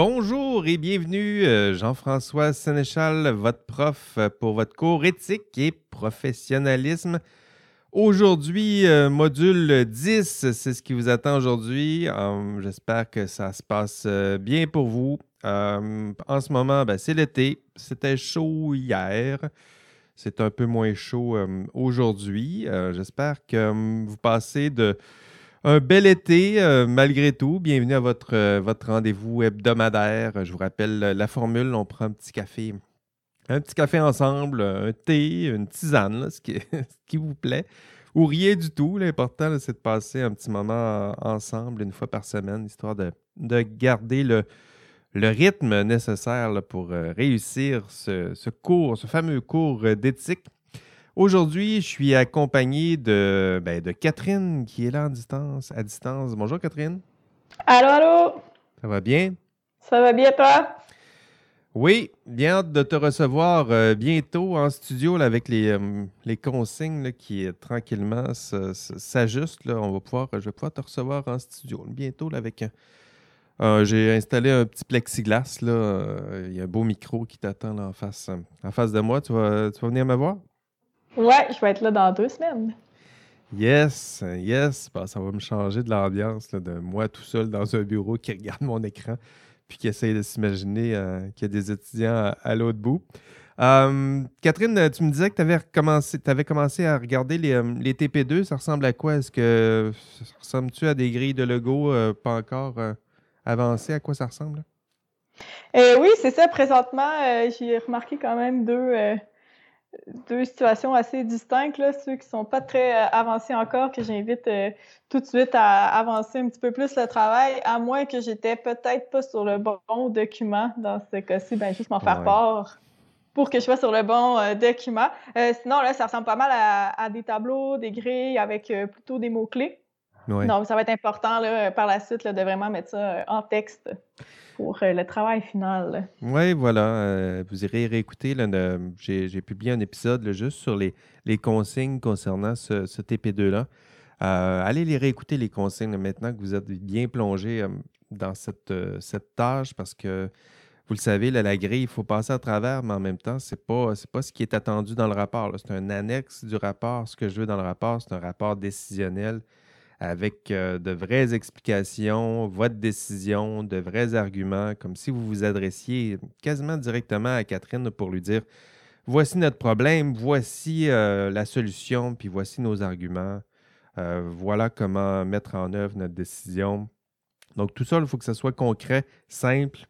Bonjour et bienvenue, euh, Jean-François Sénéchal, votre prof euh, pour votre cours éthique et professionnalisme. Aujourd'hui, euh, module 10, c'est ce qui vous attend aujourd'hui. J'espère que ça se passe bien pour vous. en ce moment, ben, c'est l'été. C'était chaud hier. C'est un peu moins chaud aujourd'hui. J'espère que vous passez de un bel été, euh, malgré tout. Bienvenue à votre, euh, votre rendez-vous hebdomadaire. Je vous rappelle la formule on prend un petit café. Un petit café ensemble, un thé, une tisane, ce, qui, vous plaît. Ou rien du tout. L'important, c'est de passer un petit moment ensemble une fois par semaine, histoire de, garder le, rythme nécessaire pour euh, réussir ce, cours, ce fameux cours d'éthique Aujourd'hui, je suis accompagné de, ben, de Catherine qui est là en distance, à distance. Bonjour Catherine. Allô, allô? Ça va bien? Ça va bien toi? Oui, bien hâte de te recevoir euh, bientôt en studio avec les, euh, les consignes qui euh, tranquillement s'ajustent. On va pouvoir, je vais pouvoir te recevoir en studio bientôt avec J'ai installé un petit plexiglas. Là. Il y a un beau micro qui t'attend en face, en face de moi. Tu vas, tu vas venir me voir? Ouais, je vais être là dans deux semaines. Yes, yes. ça va me changer de l'ambiance de moi tout seul dans un bureau qui regarde mon écran puis qui essaye de s'imaginer euh, qu'il y a des étudiants à, l'autre bout. Hum, Catherine, tu me disais que tu avais, commencé, avais commencé à regarder les, hum, les, TP2. Ça ressemble à quoi? Est-ce que ça ressemble-tu à des grilles de Lego euh, pas encore euh, avancées? À quoi ça ressemble? oui, c'est ça. Présentement, j'ai remarqué quand même deux deux situations assez distinctes, là, ceux qui sont pas très euh, avancés encore, que j'invite euh, tout de suite à avancer un petit peu plus le travail, à moins que j'étais peut-être pas sur le bon document dans ce cas-ci, ben juste m'en faire part pour que je sois sur le bon euh, document. sinon, là, ça ressemble pas mal à, des tableaux, des grilles avec plutôt des mots-clés. Donc, ça va être important là, par la suite de vraiment mettre ça en texte pour euh, le travail final. Oui, voilà. Euh, vous irez réécouter. J'ai publié un épisode juste sur les, les, consignes concernant ce, TP2-là. Euh, allez les réécouter, les consignes, maintenant que vous êtes bien plongé dans cette, cette tâche, parce que vous le savez, la grille, il faut passer à travers, mais en même temps, ce n'est pas, pas ce qui est attendu dans le rapport. C'est un annexe du rapport. Ce que je veux dans le rapport, c'est un rapport décisionnel avec euh, de vraies explications, votre décision, de vrais arguments, comme si vous vous adressiez quasiment directement à Catherine pour lui dire voici notre problème, voici euh, la solution, puis voici nos arguments, euh, voilà comment mettre en œuvre notre décision. Donc tout ça, il faut que ce soit concret, simple.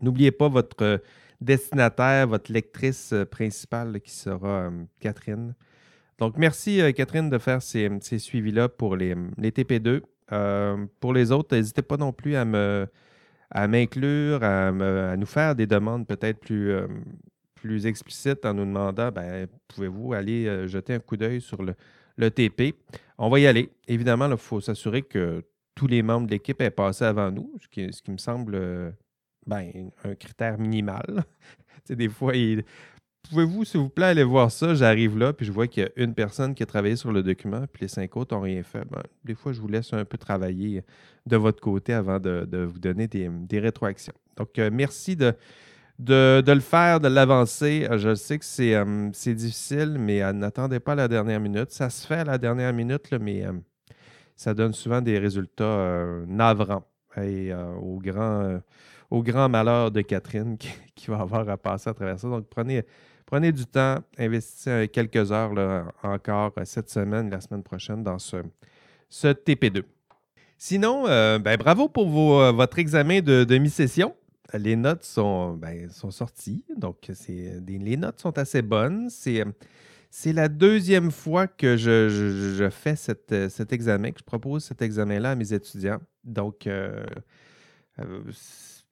N'oubliez pas votre destinataire, votre lectrice principale qui sera Catherine. Donc, merci euh, Catherine de faire ces, suivis-là pour les, TP2. Euh, pour les autres, n'hésitez pas non plus à me à m'inclure, à, nous faire des demandes peut-être plus, euh, plus explicites en nous demandant ben, pouvez-vous aller jeter un coup d'œil sur le, TP On va y aller. Évidemment, il faut s'assurer que tous les membres de l'équipe aient passé avant nous, ce qui, ce qui me semble ben, un critère minimal. des fois, il, Pouvez-vous, s'il vous plaît, aller voir ça? J'arrive là, puis je vois qu'il y a une personne qui a travaillé sur le document, puis les cinq autres n'ont rien fait. Ben, des fois, je vous laisse un peu travailler de votre côté avant de, vous donner des, rétroactions. Donc, euh, merci de, le faire, de l'avancer. Euh, je sais que euh, c'est difficile, mais n'attendez pas la dernière minute. Ça se fait à la dernière minute, mais ça donne souvent des résultats navrants et au grand malheur de Catherine qui, va avoir à passer à travers ça. Donc, prenez, Prenez du temps, investissez quelques heures encore euh, cette semaine, la semaine prochaine dans ce, TP2. Sinon, euh, ben, bravo pour euh, votre examen de, mi-session. Les notes sont, ben, sont sorties, donc les notes sont assez bonnes. C'est la deuxième fois que je, fais cet examen, que je propose cet examen-là à mes étudiants. Donc,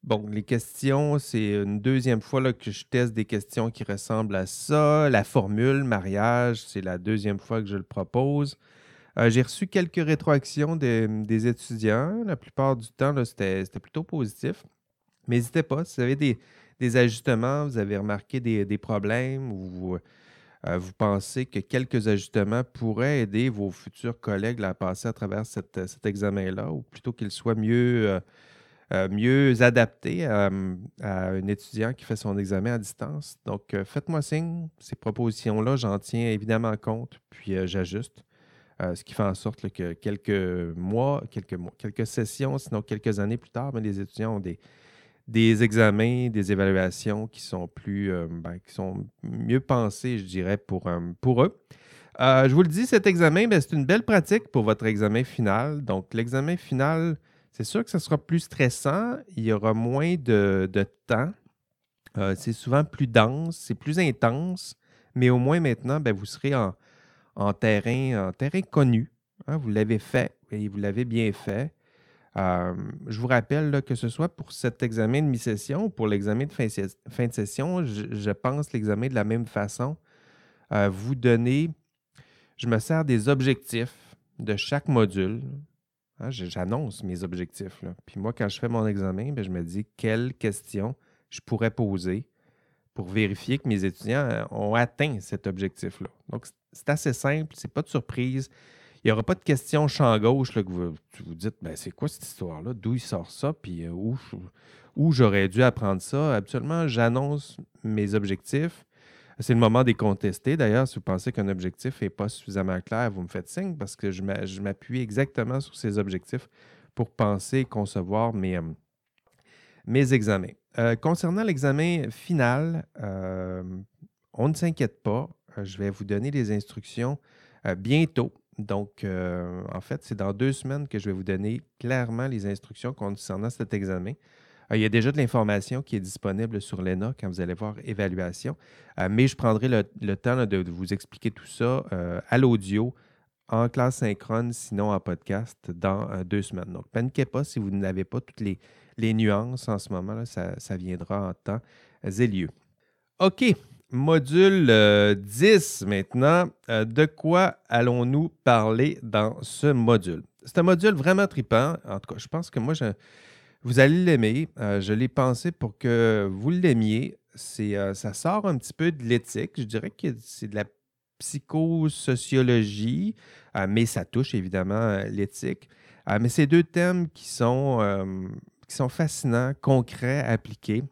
Bon, les questions, c'est une deuxième fois là, que je teste des questions qui ressemblent à ça. La formule, mariage, c'est la deuxième fois que je le propose. Euh, j'ai reçu quelques rétroactions des, étudiants. La plupart du temps, c'était plutôt positif. Mais n'hésitez pas, si vous avez des, ajustements, vous avez remarqué des, problèmes ou euh, vous, pensez que quelques ajustements pourraient aider vos futurs collègues à passer à travers cet examen-là, ou plutôt qu'ils soient mieux... Euh, mieux adapté à, un étudiant qui fait son examen à distance. Donc, faites-moi signe. Ces propositions-là, j'en tiens évidemment compte, puis j'ajuste. ce qui fait en sorte que quelques mois, quelques mois, quelques sessions, sinon quelques années plus tard, ben, les étudiants ont des, examens, des évaluations qui sont plus, ben, mieux pensés, je dirais, pour, pour eux. Euh, je vous le dis, cet examen, ben, c'est une belle pratique pour votre examen final. Donc, l'examen final, c'est sûr que ce sera plus stressant. Il y aura moins de, temps. Euh, c'est souvent plus dense, c'est plus intense. Mais au moins maintenant, ben, vous serez en, terrain, connu. Hein. vous l'avez fait et vous l'avez bien fait. Euh, je vous rappelle que ce soit pour cet examen de mi-session ou pour l'examen de fin, de session, je, je pense l'examen de la même façon. vous donnez je me sers des objectifs de chaque module. Hein, j'annonce mes objectifs. Puis moi, quand je fais mon examen, ben, je me dis quelles questions je pourrais poser pour vérifier que mes étudiants euh, ont atteint cet objectif-là. Donc, c'est assez simple, c'est pas de surprise. Il n'y aura pas de questions champ gauche là, que vous vous dites ben, c'est quoi cette histoire-là? D'où il sort ça? Puis euh, où, où j'aurais dû apprendre ça? Absolument, j'annonce mes objectifs. C'est le moment des contester. D'ailleurs, si vous pensez qu'un objectif n'est pas suffisamment clair, vous me faites signe parce que je m'appuie exactement sur ces objectifs pour penser et concevoir mes, euh, examens. Euh, concernant l'examen final, euh, on ne s'inquiète pas. Je vais vous donner les instructions bientôt. Donc, en fait, c'est dans deux semaines que je vais vous donner clairement les instructions concernant cet examen. Euh, il y a déjà de l'information qui est disponible sur l'ENA quand vous allez voir évaluation, euh, mais je prendrai le, temps de, vous expliquer tout ça euh, à l'audio, en classe synchrone, sinon en podcast, dans deux semaines. Donc, paniquez pas si vous n'avez pas toutes les, nuances en ce moment, là, ça, viendra en temps et lieu. OK, module 10 maintenant. de quoi allons-nous parler dans ce module? C'est un module vraiment tripant. En tout cas, je pense que moi, je, vous allez l'aimer. Euh, je l'ai pensé pour que vous l'aimiez. Euh, ça sort un petit peu de l'éthique. Je dirais que c'est de la psychosociologie, euh, mais ça touche évidemment l'éthique. mais c'est deux thèmes qui sont, qui sont fascinants, concrets, appliqués.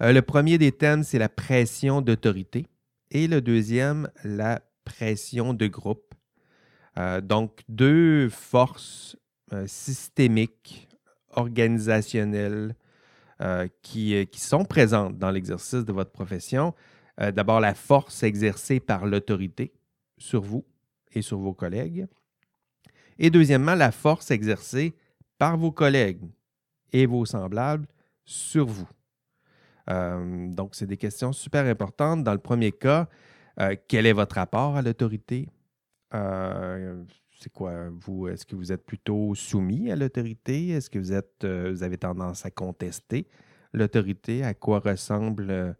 le premier des thèmes, c'est la pression d'autorité. Et le deuxième, la pression de groupe. donc, deux forces systémiques organisationnelles euh, qui, euh, qui, sont présentes dans l'exercice de votre profession. Euh, d'abord, la force exercée par l'autorité sur vous et sur vos collègues. Et deuxièmement, la force exercée par vos collègues et vos semblables sur vous. donc, c'est des questions super importantes. Dans le premier cas, quel est votre rapport à l'autorité? C'est quoi? Vous, est-ce que vous êtes plutôt soumis à l'autorité? Est-ce que vous êtes euh, vous avez tendance à contester l'autorité? À quoi ressemble euh,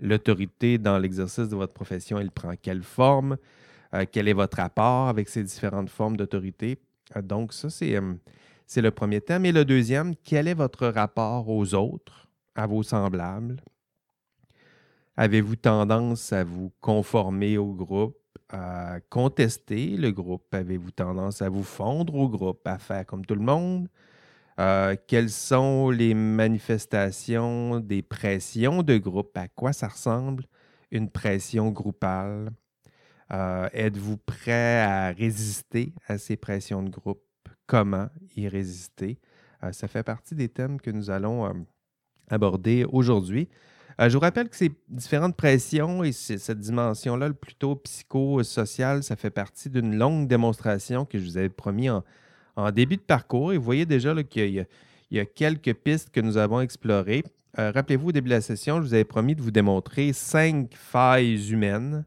l'autorité dans l'exercice de votre profession? Elle prend quelle forme? Euh, quel est votre rapport avec ces différentes formes d'autorité? donc, ça, c'est, c'est le premier thème. Et le deuxième, quel est votre rapport aux autres, à vos semblables? Avez-vous tendance à vous conformer au groupe? À contester le groupe? Avez-vous tendance à vous fondre au groupe, à faire comme tout le monde? Euh, quelles sont les manifestations des pressions de groupe? À quoi ça ressemble une pression groupale? Euh, êtes-vous prêt à résister à ces pressions de groupe? Comment y résister? Euh, ça fait partie des thèmes que nous allons aborder aujourd'hui. Euh, je vous rappelle que ces différentes pressions et cette dimension-là, plutôt psychosociale, ça fait partie d'une longue démonstration que je vous avais promis en, début de parcours. Et vous voyez déjà qu'il y, a quelques pistes que nous avons explorées. Euh, rappelez-vous, au début de la session, je vous avais promis de vous démontrer cinq failles humaines,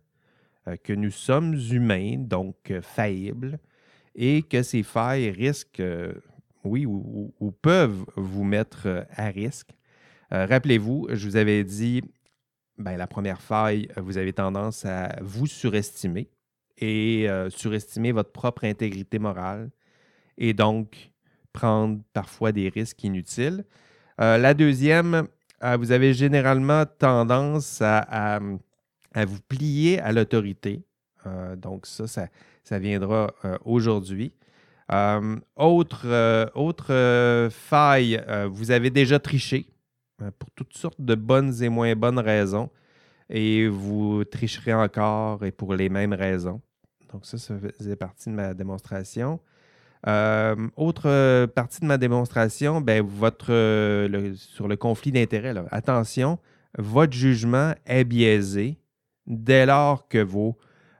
euh, que nous sommes humains, donc faillibles, et que ces failles risquent, oui, ou, peuvent vous mettre à risque. Euh, rappelez-vous, je vous avais dit, ben, la première faille, vous avez tendance à vous surestimer et euh, surestimer votre propre intégrité morale et donc prendre parfois des risques inutiles. Euh, la deuxième, vous avez généralement tendance à, vous plier à l'autorité. donc ça, ça, viendra aujourd'hui. autre faille, vous avez déjà triché pour toutes sortes de bonnes et moins bonnes raisons et vous tricherez encore et pour les mêmes raisons. Donc ça, ça faisait partie de ma démonstration. Euh, autre partie de ma démonstration, ben, votre, sur le conflit d'intérêts. Attention, votre jugement est biaisé dès lors que vos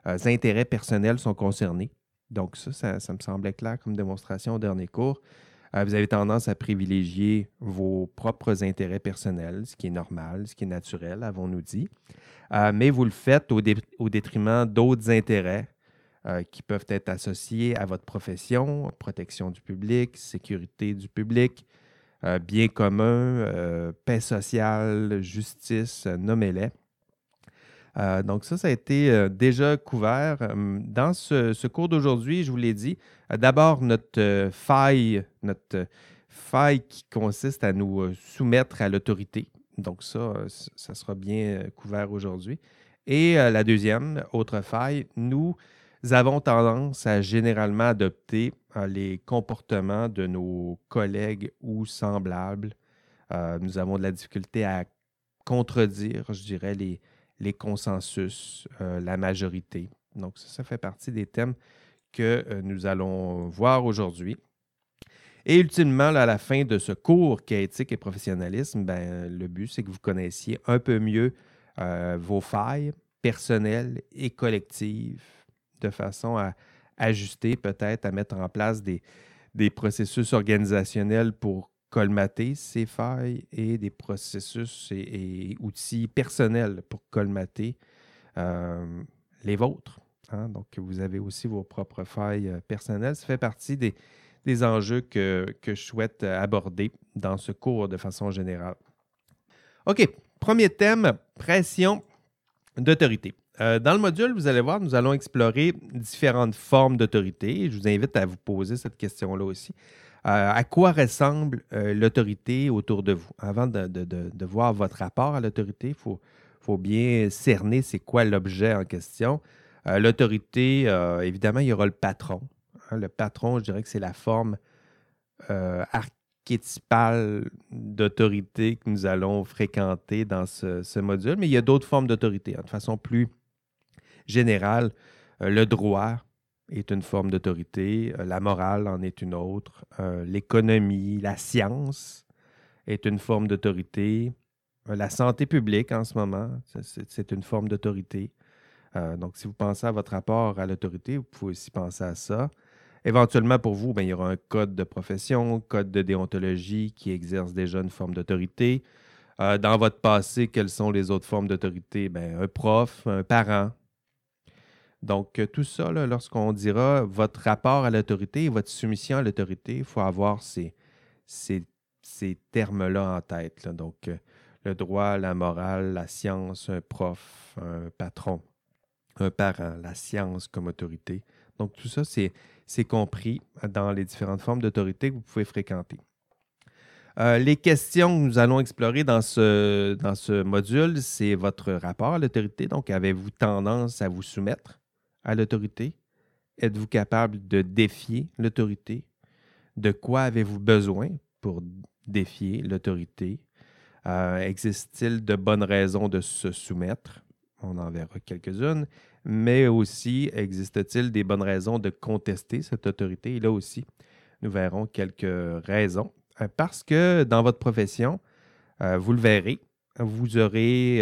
euh, intérêts personnels sont concernés. Donc ça, ça, me semblait clair comme démonstration au dernier cours. Euh, vous avez tendance à privilégier vos propres intérêts personnels, ce qui est normal, ce qui est naturel, avons-nous dit. mais vous le faites au, détriment d'autres intérêts euh, qui peuvent être associés à votre profession, protection du public, sécurité du public, euh, bien commun, euh, paix sociale, justice, nommez-les. Donc ça, ça a été déjà couvert. Dans ce, cours d'aujourd'hui, je vous l'ai dit, d'abord notre faille, notre faille qui consiste à nous soumettre à l'autorité. Donc ça, ça sera bien couvert aujourd'hui. Et la deuxième, autre faille, nous avons tendance à généralement adopter euh, les comportements de nos collègues ou semblables. Euh, nous avons de la difficulté à contredire, je dirais, les, les consensus, euh, la majorité. Donc, ça, fait partie des thèmes que nous allons voir aujourd'hui. Et ultimement, à la fin de ce cours qui est éthique et professionnalisme, ben, le but, c'est que vous connaissiez un peu mieux vos failles personnelles et collectives de façon à ajuster, peut-être à mettre en place des, des processus organisationnels pour colmater ces failles et des processus et, outils personnels pour colmater euh, les vôtres. Hein. Donc, vous avez aussi vos propres failles euh, personnelles. Ça fait partie des, enjeux que, je souhaite aborder dans ce cours de façon générale. OK, premier thème, pression d'autorité. Euh, dans le module, vous allez voir, nous allons explorer différentes formes d'autorité. Je vous invite à vous poser cette question-là aussi. Euh, à quoi ressemble euh, l'autorité autour de vous? Avant de, voir votre rapport à l'autorité, il faut, bien cerner c'est quoi l'objet en question. l'autorité, évidemment, il y aura le patron. Hein. le patron, je dirais que c'est la forme archétypale d'autorité que nous allons fréquenter dans ce, module, mais il y a d'autres formes d'autorité, hein, de façon plus général, euh, le droit est une forme d'autorité, euh, la morale en est une autre, euh, l'économie, la science est une forme d'autorité, la santé publique en ce moment, c'est une forme d'autorité. donc, si vous pensez à votre rapport à l'autorité, vous pouvez aussi penser à ça. Éventuellement, pour vous, ben, il y aura un code de profession, code de déontologie qui exerce déjà une forme d'autorité. dans votre passé, quelles sont les autres formes d'autorité? Ben, un prof, un parent, donc, euh, tout ça, lorsqu'on dira votre rapport à l'autorité votre soumission à l'autorité, il faut avoir ces, termes-là en tête. Donc, euh, le droit, la morale, la science, un prof, un patron, un parent, la science comme autorité. Donc, tout ça, c'est compris dans les différentes formes d'autorité que vous pouvez fréquenter. Euh, les questions que nous allons explorer dans ce, dans ce module, c'est votre rapport à l'autorité. Donc, avez-vous tendance à vous soumettre? À l'autorité? Êtes-vous capable de défier l'autorité? De quoi avez-vous besoin pour défier l'autorité? Euh, existe-t-il de bonnes raisons de se soumettre? On en verra quelques-unes. Mais aussi, existe-t-il des bonnes raisons de contester cette autorité? Là aussi, nous verrons quelques raisons. Euh, parce que dans votre profession, euh, vous le verrez, vous aurez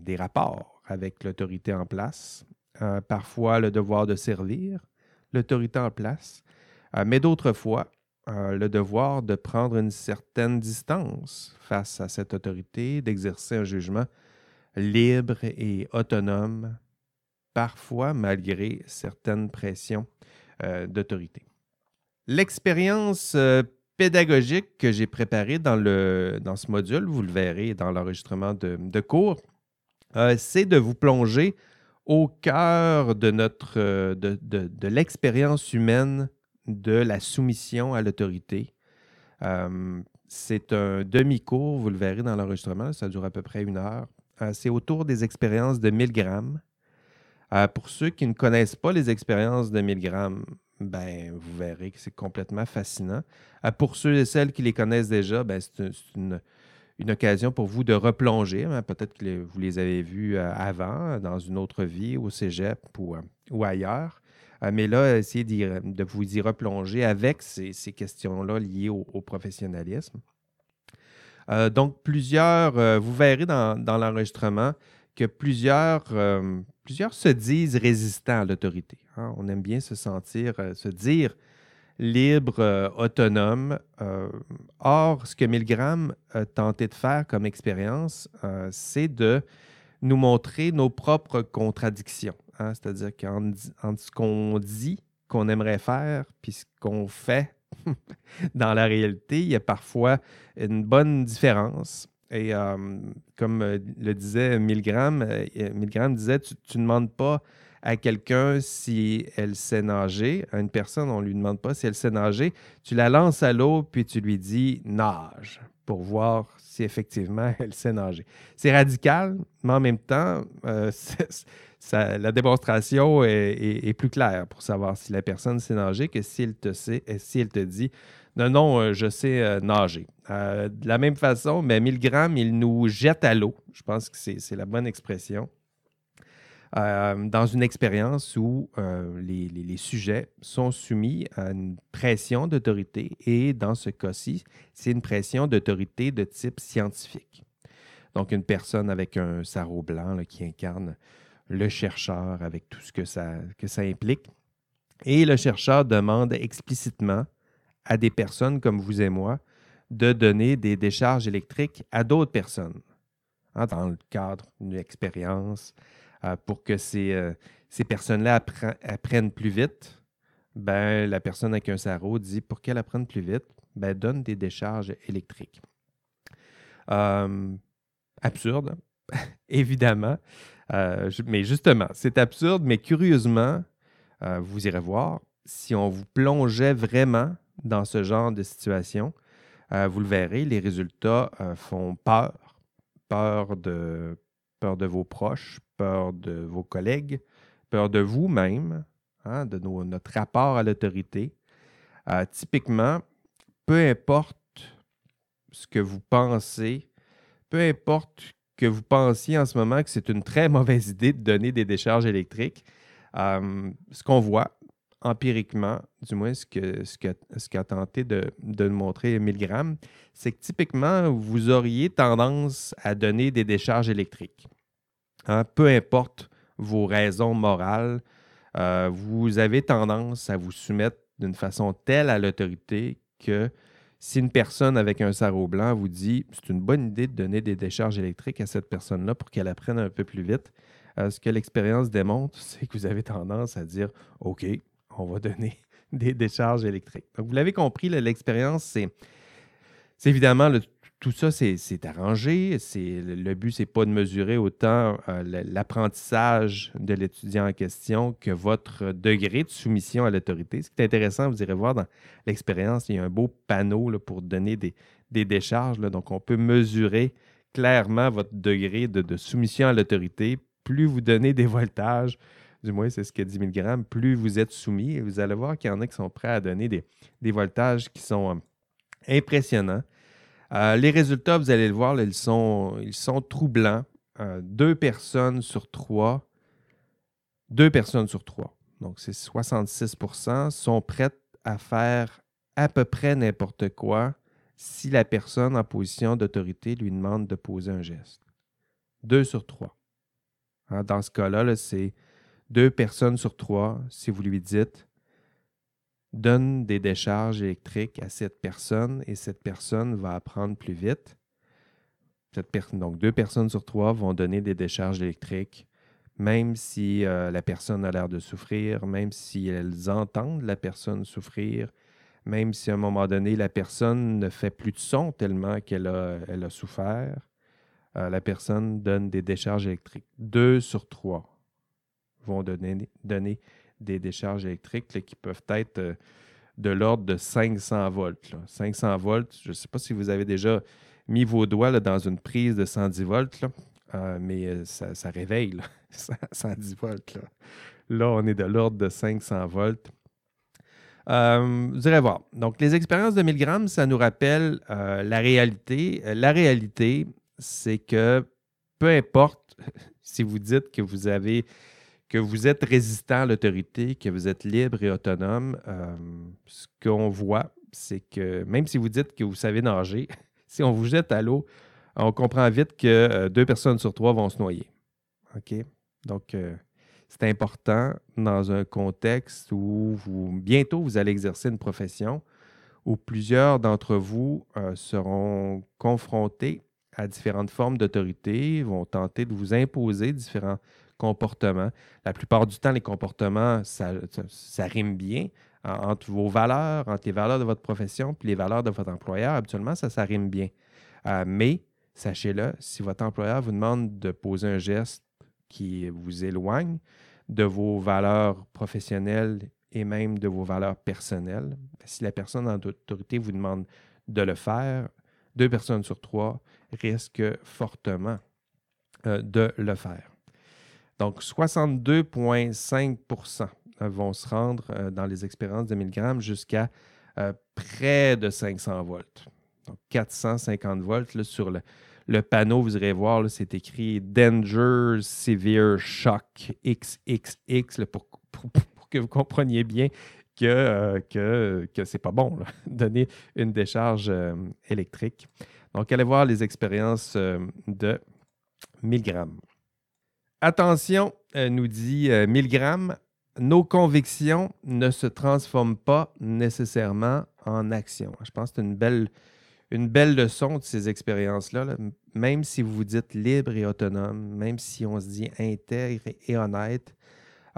des rapports avec l'autorité en place. Euh, parfois le devoir de servir l'autorité en place, euh, mais d'autres fois euh, le devoir de prendre une certaine distance face à cette autorité, d'exercer un jugement libre et autonome, parfois malgré certaines pressions d'autorité. L'expérience pédagogique que j'ai préparée dans, ce module, vous le verrez dans l'enregistrement de, de, cours, c'est de vous plonger au cœur de notre euh, de, l'expérience humaine de la soumission à l'autorité. Euh, c'est un demi-cours, vous le verrez dans l'enregistrement, ça dure à peu près une heure. Euh, c'est autour des expériences de Milgram. pour ceux qui ne connaissent pas les expériences de Milgram, ben, vous verrez que c'est complètement fascinant. pour ceux et celles qui les connaissent déjà, ben, c'est une, occasion pour vous de replonger. Hein. Peut-être que vous les avez vus avant, dans une autre vie, au cégep ou, ou ailleurs. mais là, essayez de vous y replonger avec ces, questions-là liées au, professionnalisme. donc, plusieurs, vous verrez dans, l'enregistrement, que plusieurs, euh, se disent résistants à l'autorité. Hein. On aime bien se sentir, euh, se dire libre, euh, autonome. or, ce que Milgram a tenté de faire comme expérience, c'est de nous montrer nos propres contradictions. Hein. C'est-à-dire qu'entre ce qu'on dit qu'on aimerait faire, puis ce qu'on fait dans la réalité, il y a parfois une bonne différence. Et euh, comme euh, le disait Milgram, euh, Milgram disait, tu ne demandes pas à quelqu'un si elle sait nager. À une personne, on ne lui demande pas si elle sait nager. Tu la lances à l'eau, puis tu lui dis nage pour voir si effectivement elle sait nager. C'est radical, mais en même temps, la démonstration est, plus claire pour savoir si la personne sait nager que si elle te, sait, elle te dit non, euh, je sais euh, nager. Euh, de la même façon, mais Milgram, il nous jette à l'eau. Je pense que c'est la bonne expression. Dans une expérience où les, sujets sont soumis à une pression d'autorité et dans ce cas-ci, c'est une pression d'autorité de type scientifique. Donc, une personne avec un sarrau blanc qui incarne le chercheur avec tout ce que ça, que ça implique. Et le chercheur demande explicitement à des personnes comme vous et moi de donner des décharges électriques à d'autres personnes hein, dans le cadre d'une expérience euh, pour que ces, euh, ces personnes-là apprennent plus vite. Ben, la personne avec un sarreau dit pour qu'elle apprenne plus vite, ben, donne des décharges électriques. Euh, absurde, évidemment. mais justement, c'est absurde, mais curieusement, vous irez voir, si on vous plongeait vraiment dans ce genre de situation, euh, vous le verrez, les résultats euh, font peur. Peur de, peur de vos proches, peur de vos collègues, peur de vous-même, hein, de notre rapport à l'autorité. Euh, typiquement, peu importe ce que vous pensez, peu importe que vous pensiez en ce moment que c'est une très mauvaise idée de donner des décharges électriques, ce qu'on voit, empiriquement, du moins ce qu'a ce ce tenté de, de montrer Milgram, c'est que typiquement, vous auriez tendance à donner des décharges électriques. Hein, peu importe vos raisons morales, euh, vous avez tendance à vous soumettre d'une façon telle à l'autorité que si une personne avec un sarrau blanc vous dit c'est une bonne idée de donner des décharges électriques à cette personne-là pour qu'elle apprenne un peu plus vite, euh, ce que l'expérience démontre, c'est que vous avez tendance à dire OK, on va donner des décharges électriques. Donc, vous l'avez compris, l'expérience, c'est évidemment tout ça, c'est arrangé. Le but, c'est pas de mesurer autant euh, l'apprentissage de l'étudiant en question que votre degré de soumission à l'autorité. Ce qui est intéressant, vous irez voir dans l'expérience, il y a un beau panneau pour donner des, décharges. donc, on peut mesurer clairement votre degré de, soumission à l'autorité. Plus vous donnez des voltages, du moins c'est ce que 10 mg, plus vous êtes soumis. vous allez voir qu'il y en a qui sont prêts à donner des, voltages qui sont euh, impressionnants. Euh, les résultats, vous allez le voir, ils, sont, troublants. Euh, deux personnes sur trois, deux personnes sur trois, donc c'est 66% sont prêtes à faire à peu près n'importe quoi si la personne en position d'autorité lui demande de poser un geste. Deux sur trois. Hein, dans ce cas-là, -là, c'est deux personnes sur trois, si vous lui dites, donne des décharges électriques à cette personne et cette personne va apprendre plus vite. donc, deux personnes sur trois vont donner des décharges électriques, même si euh, la personne a l'air de souffrir, même si elles entendent la personne souffrir, même si à un moment donné, la personne ne fait plus de son tellement qu'elle a, souffert. Euh, la personne donne des décharges électriques. Deux sur trois vont donner, donner des décharges électriques qui peuvent être euh, de l'ordre de 500 volts. 500 volts, je ne sais pas si vous avez déjà mis vos doigts dans une prise de 110 volts, euh, mais euh, ça, réveille, 110 volts. Là. on est de l'ordre de 500 volts. Vous irez voir. Donc, les expériences de Milgram, ça nous rappelle la réalité. La réalité, c'est que peu importe si vous dites que vous avez que vous êtes résistant à l'autorité, que vous êtes libre et autonome, euh, ce qu'on voit, c'est que même si vous dites que vous savez nager, si on vous jette à l'eau, on comprend vite que deux personnes sur trois vont se noyer. OK? Donc, c'est important dans un contexte où vous, bientôt vous allez exercer une profession où plusieurs d'entre vous euh, seront confrontés à différentes formes d'autorité, vont tenter de vous imposer différents comportements. La plupart du temps, les comportements, ça, rime bien entre vos valeurs, entre les valeurs de votre profession et les valeurs de votre employeur. Habituellement, ça, ça rime bien. Euh, mais sachez-le, si votre employeur vous demande de poser un geste qui vous éloigne de vos valeurs professionnelles et même de vos valeurs personnelles. Si la personne en autorité vous demande de le faire, deux personnes sur trois risquent fortement euh, de le faire. Donc, 62,5% vont se rendre euh, dans les expériences de 1000 grammes jusqu'à euh, près de 500 volts. Donc, 450 volts sur le, panneau, vous irez voir, c'est écrit Danger Severe Shock XXX pour, que vous compreniez bien que, euh, que, que c'est pas bon, donner une décharge euh, électrique. Donc, allez voir les expériences euh, de 1000 grammes. Attention, nous dit 1000 grammes, nos convictions ne se transforment pas nécessairement en action. Je pense que c'est une belle, leçon de ces expériences-là. Même si vous vous dites libre et autonome, même si on se dit intègre et honnête,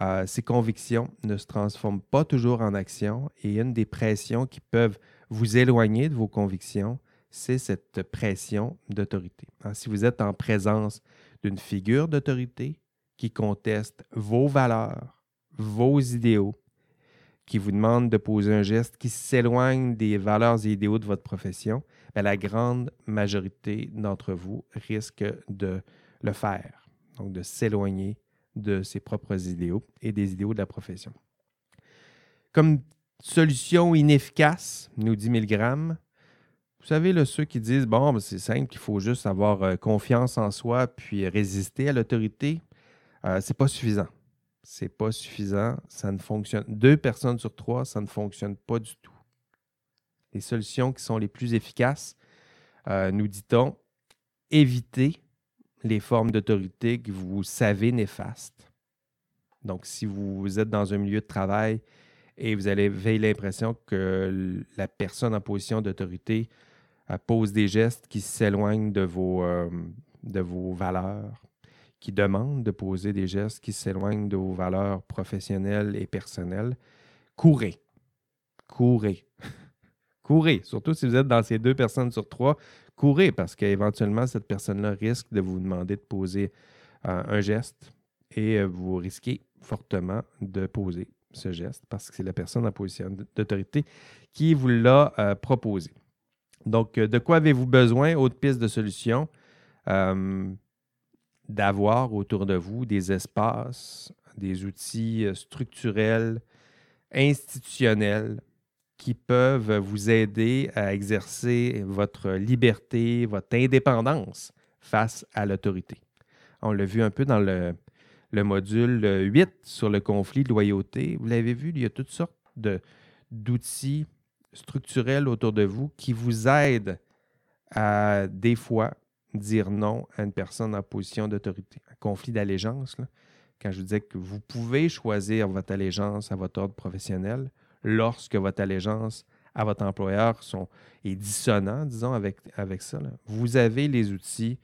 euh, ces convictions ne se transforment pas toujours en action et une des pressions qui peuvent vous éloigner de vos convictions, c'est cette pression d'autorité. Si vous êtes en présence d'une figure d'autorité qui conteste vos valeurs, vos idéaux, qui vous demande de poser un geste qui s'éloigne des valeurs et idéaux de votre profession, ben, la grande majorité d'entre vous risque de le faire, donc de s'éloigner de ses propres idéaux et des idéaux de la profession. Comme solution inefficace, nous dit Milgram, vous savez, ceux qui disent, bon, ben, c'est simple, qu'il faut juste avoir euh, confiance en soi puis résister à l'autorité, euh, c'est pas suffisant. C'est pas suffisant, ça ne fonctionne. Deux personnes sur trois, ça ne fonctionne pas du tout les solutions qui sont les plus efficaces, euh, nous dit-on, éviter les formes d'autorité que vous savez néfastes. Donc, si vous êtes dans un milieu de travail et vous avez l'impression que la personne en position d'autorité pose des gestes qui s'éloignent de vos, euh, de vos valeurs, qui demande de poser des gestes qui s'éloignent de vos valeurs professionnelles et personnelles, courez. Courez. courez. Surtout si vous êtes dans ces deux personnes sur trois, courez parce qu'éventuellement, cette personne-là risque de vous demander de poser euh, un geste et euh, vous risquez fortement de poser ce geste parce que c'est la personne en position d'autorité qui vous l'a euh, proposé. Donc, de quoi avez-vous besoin? Autre piste de solution, d'avoir autour de vous des espaces, des outils structurels, institutionnels qui peuvent vous aider à exercer votre liberté, votre indépendance face à l'autorité? On l'a vu un peu dans le, module 8 sur le conflit de loyauté. Vous l'avez vu, il y a toutes sortes d'outils structurels autour de vous qui vous aident à, des fois, dire non à une personne en position d'autorité. Un conflit d'allégeance, quand je vous disais que vous pouvez choisir votre allégeance à votre ordre professionnel, lorsque votre allégeance à votre employeur sont, est dissonant, disons, avec, avec ça. Vous avez les outils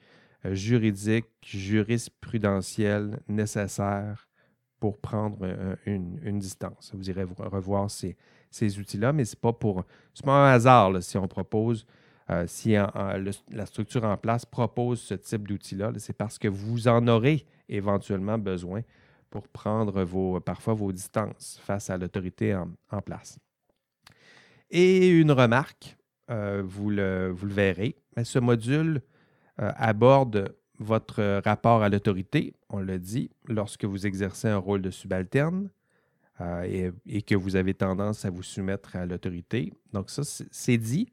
euh, juridiques, jurisprudentiels nécessaires pour prendre une, distance. Vous irez revoir ces, ces outils-là, mais ce n'est pas pour pas un hasard si on propose, euh, si la structure en place propose ce type d'outils-là, c'est parce que vous en aurez éventuellement besoin pour prendre vos, parfois vos distances face à l'autorité en, place. Et une remarque, euh, vous, le, le, verrez, mais ce module euh, aborde votre rapport à l'autorité, on l'a dit, lorsque vous exercez un rôle de subalterne, et, et, que vous avez tendance à vous soumettre à l'autorité. Donc ça, c'est dit.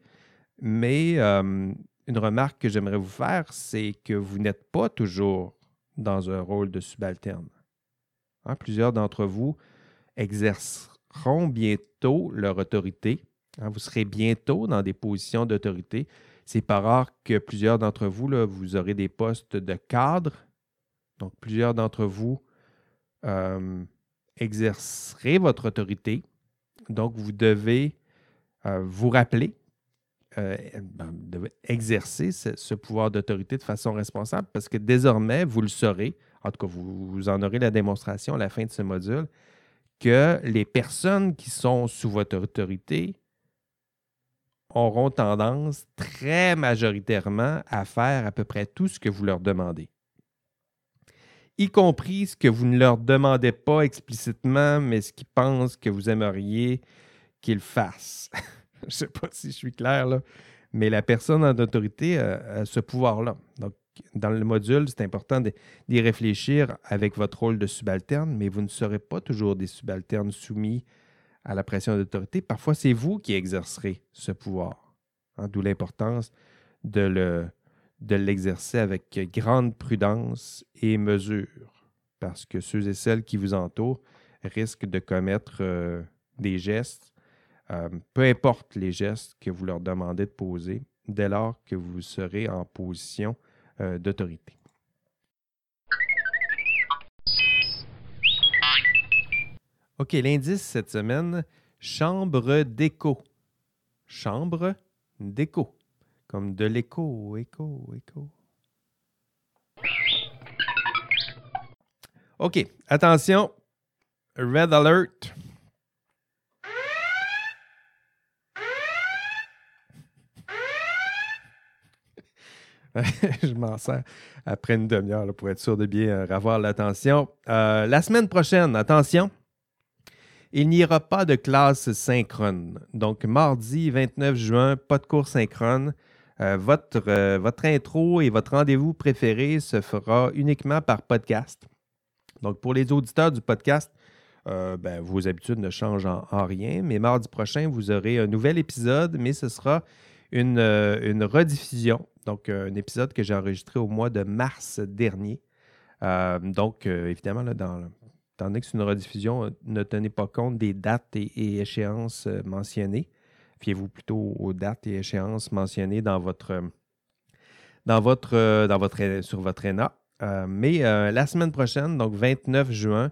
Mais une remarque que j'aimerais vous faire, c'est que vous n'êtes pas toujours dans un rôle de subalterne. Hein, plusieurs d'entre vous exerceront bientôt leur autorité. Hein, vous serez bientôt dans des positions d'autorité. C'est pas rare que plusieurs d'entre vous, là, vous aurez des postes de cadre. Donc, plusieurs d'entre vous euh, exercerez votre autorité. Donc, vous devez euh, vous rappeler euh, ben, exercer ce, pouvoir d'autorité de façon responsable parce que désormais, vous le saurez, en tout cas, vous, en aurez la démonstration à la fin de ce module, que les personnes qui sont sous votre autorité auront tendance très majoritairement à faire à peu près tout ce que vous leur demandez. Y compris ce que vous ne leur demandez pas explicitement, mais ce qu'ils pensent que vous aimeriez qu'ils fassent. je ne sais pas si je suis clair, là, mais la personne en autorité a, ce pouvoir-là. Donc, dans le module, c'est important d'y réfléchir avec votre rôle de subalterne, mais vous ne serez pas toujours des subalternes soumis à la pression d'autorité. Parfois, c'est vous qui exercerez ce pouvoir. Hein, d'où l'importance de, le, de l'exercer avec grande prudence et mesure, parce que ceux et celles qui vous entourent risquent de commettre euh, des gestes euh, peu importe les gestes que vous leur demandez de poser, dès lors que vous serez en position euh, d'autorité. OK, l'indice cette semaine, chambre d'écho. Chambre d'écho. Comme de l'écho, écho, écho. OK, attention. Red alert. je m'en sers après une demi-heure pour être sûr de bien euh, avoir l'attention. Euh, la semaine prochaine, attention, il n'y aura pas de classe synchrone. Donc, mardi 29 juin, pas de cours synchrone. Euh, votre, votre intro et votre rendez-vous préféré se fera uniquement par podcast. Donc, pour les auditeurs du podcast, ben, vos habitudes ne changent en, rien, mais mardi prochain, vous aurez un nouvel épisode, mais ce sera une, une rediffusion donc, euh, un épisode que j'ai enregistré au mois de mars dernier. Euh, donc, euh, évidemment, là, dans, étant donné que c'est une rediffusion, ne tenez pas compte des dates et, échéances mentionnées. Fiez-vous plutôt aux dates et échéances mentionnées dans votre, dans votre, dans votre, sur votre ENA. mais la semaine prochaine, donc 29 juin,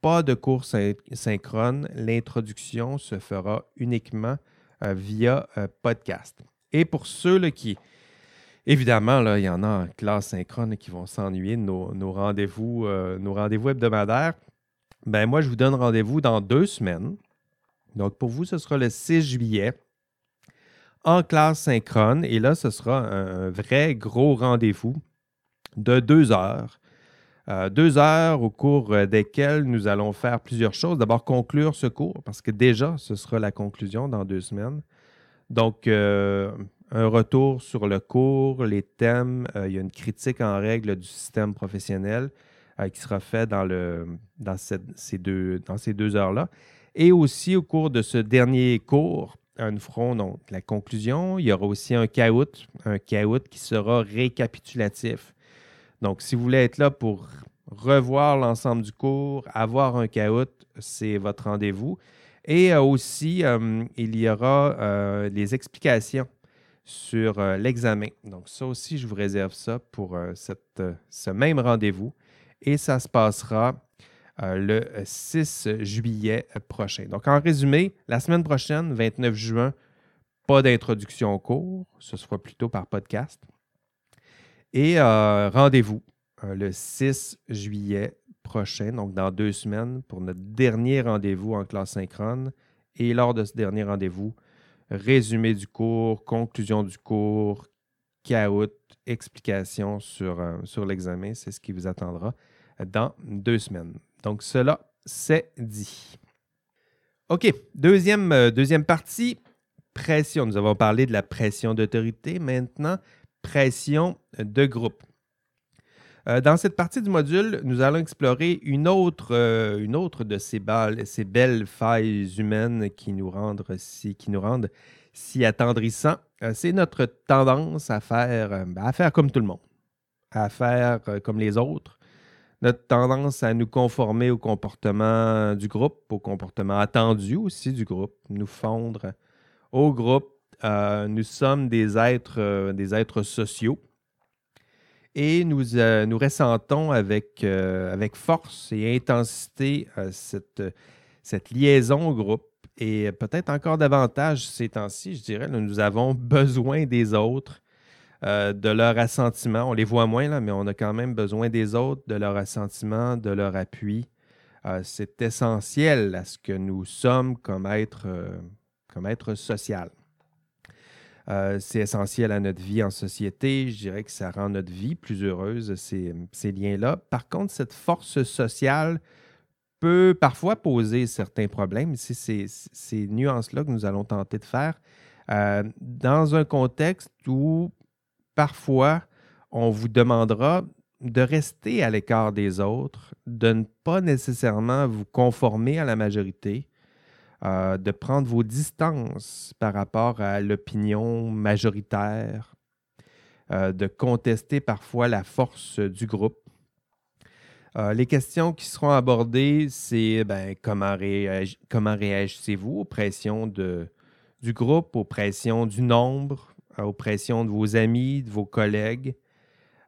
pas de cours synchrone. L'introduction se fera uniquement via podcast. Et pour ceux là, qui, Évidemment, il y en a en classe synchrone qui vont s'ennuyer de nos, rendez-vous, euh, nos rendez-vous hebdomadaires. Ben, moi, je vous donne rendez-vous dans deux semaines. Donc, pour vous, ce sera le 6 juillet en classe synchrone. Et là, ce sera un vrai gros rendez-vous de deux heures. Euh, deux heures au cours desquelles nous allons faire plusieurs choses. D'abord, conclure ce cours, parce que déjà, ce sera la conclusion dans deux semaines. Donc, euh, un retour sur le cours, les thèmes. Euh, il y a une critique en règle du système professionnel euh, qui sera fait dans, dans, ces dans ces deux heures-là. Et aussi au cours de ce dernier cours, nous ferons donc la conclusion. Il y aura aussi un caout, un caout qui sera récapitulatif. Donc, si vous voulez être là pour revoir l'ensemble du cours, avoir un caout, c'est votre rendez-vous. Et euh, aussi, il y aura les explications sur euh, l'examen. Donc ça aussi, je vous réserve ça pour euh, euh, ce même rendez-vous. Et ça se passera le 6 juillet prochain. Donc en résumé, la semaine prochaine, 29 juin, pas d'introduction au cours, ce sera plutôt par podcast. Et rendez-vous le 6 juillet prochain, donc dans deux semaines, pour notre dernier rendez-vous en classe synchrone. Et lors de ce dernier rendez-vous, résumé du cours, conclusion du cours, caout, explication sur, euh, sur l'examen. C'est ce qui vous attendra dans deux semaines. Donc, cela, c'est dit. OK, deuxième, euh, deuxième partie, pression. Nous avons parlé de la pression d'autorité. Maintenant, pression de groupe. Euh, dans cette partie du module, nous allons explorer une autre, euh, de ces, ces, belles failles humaines qui nous rendent si, attendrissants. C'est notre tendance ben, à faire comme tout le monde, à faire comme les autres. Notre tendance à nous conformer au comportement du groupe, au comportement attendu aussi du groupe, nous fondre au groupe. nous sommes des êtres, des êtres sociaux et nous, euh, ressentons avec, euh, force et intensité euh, cette, cette liaison au groupe. Et peut-être encore davantage ces temps-ci, je dirais, nous avons besoin des autres, de leur assentiment. On les voit moins, là, mais on a quand même besoin des autres, de leur assentiment, de leur appui. C'est essentiel à ce que nous sommes comme être, comme être social. Euh, c'est essentiel à notre vie en société. Je dirais que ça rend notre vie plus heureuse, ces, liens-là. Par contre, cette force sociale peut parfois poser certains problèmes. C'est ces, nuances-là que nous allons tenter de faire euh, dans un contexte où parfois on vous demandera de rester à l'écart des autres, de ne pas nécessairement vous conformer à la majorité, euh, de prendre vos distances par rapport à l'opinion majoritaire, euh, de contester parfois la force du groupe. Euh, les questions qui seront abordées, c'est ben, comment, réagissez-vous aux pressions du groupe, aux pressions du nombre, aux pressions de vos amis, de vos collègues.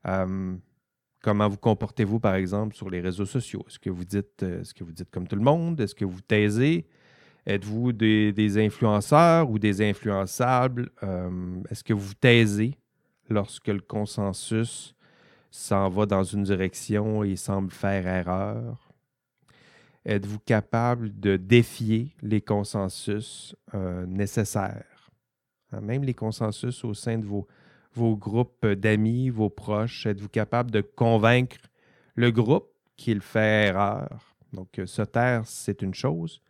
comment vous comportez-vous, par exemple, sur les réseaux sociaux? Est-ce que vous dites, est-ce que vous dites comme tout le monde? Est-ce que vous taisez? Êtes-vous des, influenceurs ou des influençables? Euh, est-ce que vous taisez lorsque le consensus s'en va dans une direction et semble faire erreur? Êtes-vous capable de défier les consensus euh, nécessaires? Hein, même les consensus au sein de vos, groupes d'amis, vos proches, êtes-vous capable de convaincre le groupe qu'il fait erreur? Donc, euh, se taire, c'est une chose.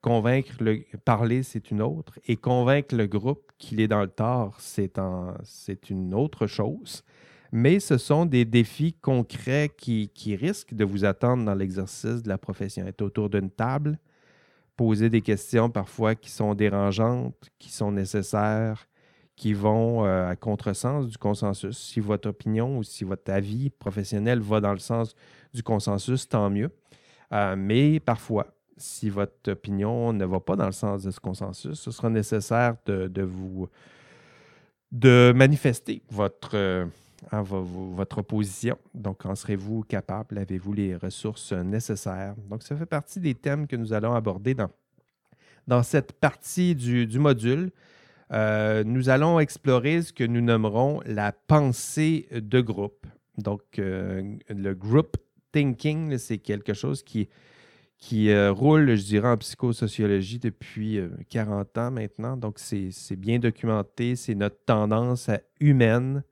Convaincre le parler, c'est une autre. Et convaincre le groupe qu'il est dans le tort, c'est une autre chose. Mais ce sont des défis concrets qui, risquent de vous attendre dans l'exercice de la profession. Être autour d'une table, poser des questions parfois qui sont dérangeantes, qui sont nécessaires, qui vont euh, à contresens du consensus. Si votre opinion ou si votre avis professionnel va dans le sens du consensus, tant mieux. Euh, mais parfois, si votre opinion ne va pas dans le sens de ce consensus, ce sera nécessaire de, vous de manifester votre, votre opposition. Donc, en serez-vous capable? Avez-vous les ressources nécessaires? Donc, ça fait partie des thèmes que nous allons aborder dans, dans cette partie du, module. Euh, nous allons explorer ce que nous nommerons la pensée de groupe. Donc, euh, le group thinking, c'est quelque chose qui, qui euh, roule, je dirais, en psychosociologie depuis 40 euh, ans maintenant. Donc, c'est bien documenté. C'est notre tendance humaine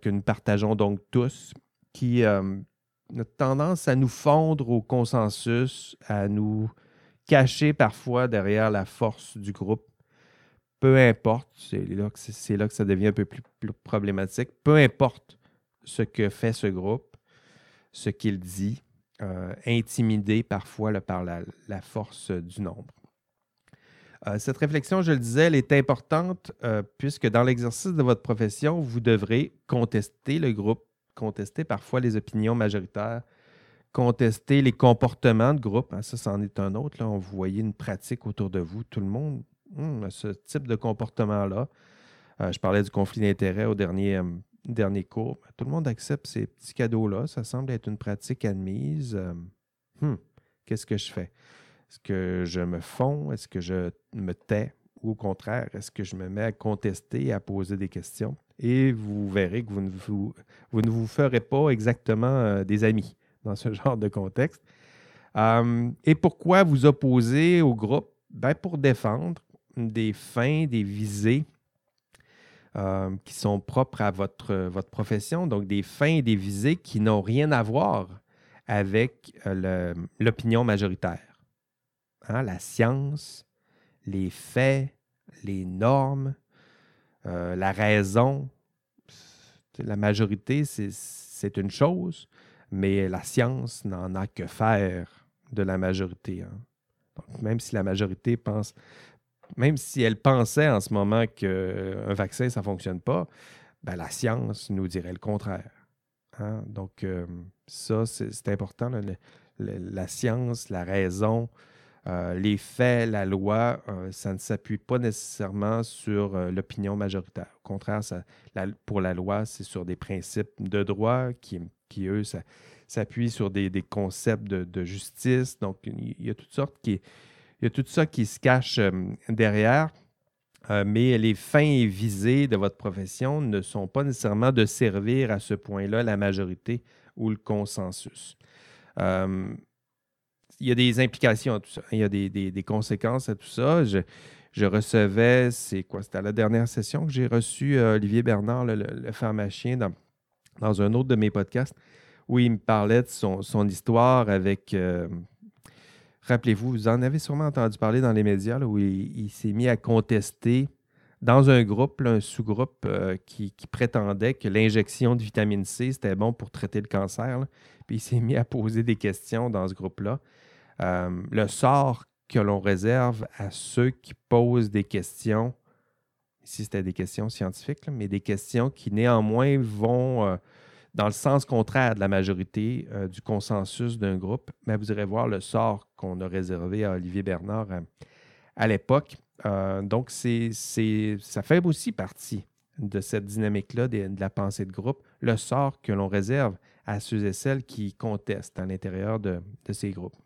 que nous partageons donc tous, qui notre tendance à nous fondre au consensus, à nous cacher parfois derrière la force du groupe. Peu importe, c'est là, que ça devient un peu plus problématique. Peu importe ce que fait ce groupe, ce qu'il dit, euh, intimidé parfois par la, force du nombre. Euh, cette réflexion, je le disais, elle est importante euh, puisque dans l'exercice de votre profession, vous devrez contester le groupe, contester parfois les opinions majoritaires, contester les comportements de groupe. Hein, ça, c'en est un autre. Là. On voyez une pratique autour de vous. Tout le monde hmm, a ce type de comportement-là. je parlais du conflit d'intérêts au dernier dernier cours, tout le monde accepte ces petits cadeaux-là. Ça semble être une pratique admise. Euh, hmm, qu'est-ce que je fais? Est-ce que je me fonds? Est-ce que je me tais? Ou au contraire, est-ce que je me mets à contester à poser des questions? Et vous verrez que vous ne vous, ne vous ferez pas exactement euh, des amis dans ce genre de contexte. Euh, et pourquoi vous opposer au groupe? Ben pour défendre des fins, des visées euh, qui sont propres à votre, votre profession, donc des fins et des visées qui n'ont rien à voir avec euh, l'opinion majoritaire. Hein, la science, les faits, les normes, euh, la raison, la majorité, c'est une chose, mais la science n'en a que faire de la majorité. Hein. même si la majorité pense, même si elle pensait en ce moment qu'un vaccin, ça ne fonctionne pas, ben, la science nous dirait le contraire. Hein. Donc, euh, ça, c'est important. la science, la raison, euh, les faits, la loi, euh, ça ne s'appuie pas nécessairement sur l'opinion majoritaire. Au contraire, pour la loi, c'est sur des principes de droit qui, eux, s'appuient sur des, concepts de, justice. Donc, il y a toutes sortes qui, il y a tout ça qui se cache derrière. Euh, mais les fins visées de votre profession ne sont pas nécessairement de servir à ce point-là la majorité ou le consensus. Euh, il y a des implications à tout ça. Il y a des, conséquences à tout ça. Je, recevais, c'est quoi? C'était à la dernière session que j'ai reçu euh, Olivier Bernard, le, pharmacien, dans, dans, un autre de mes podcasts, où il me parlait de son, histoire avec Rappelez-vous, vous en avez sûrement entendu parler dans les médias où il, s'est mis à contester dans un groupe, un sous-groupe euh, qui, prétendait que l'injection de vitamine C, c'était bon pour traiter le cancer. Puis il s'est mis à poser des questions dans ce groupe-là. Euh, le sort que l'on réserve à ceux qui posent des questions, ici c'était des questions scientifiques, mais des questions qui néanmoins vont euh, dans le sens contraire de la majorité euh, du consensus d'un groupe, mais vous irez voir le sort qu'on a réservé à Olivier Bernard à l'époque. Donc, ça fait aussi partie de cette dynamique-là de, la pensée de groupe, le sort que l'on réserve à ceux et celles qui contestent à l'intérieur de, ces groupes.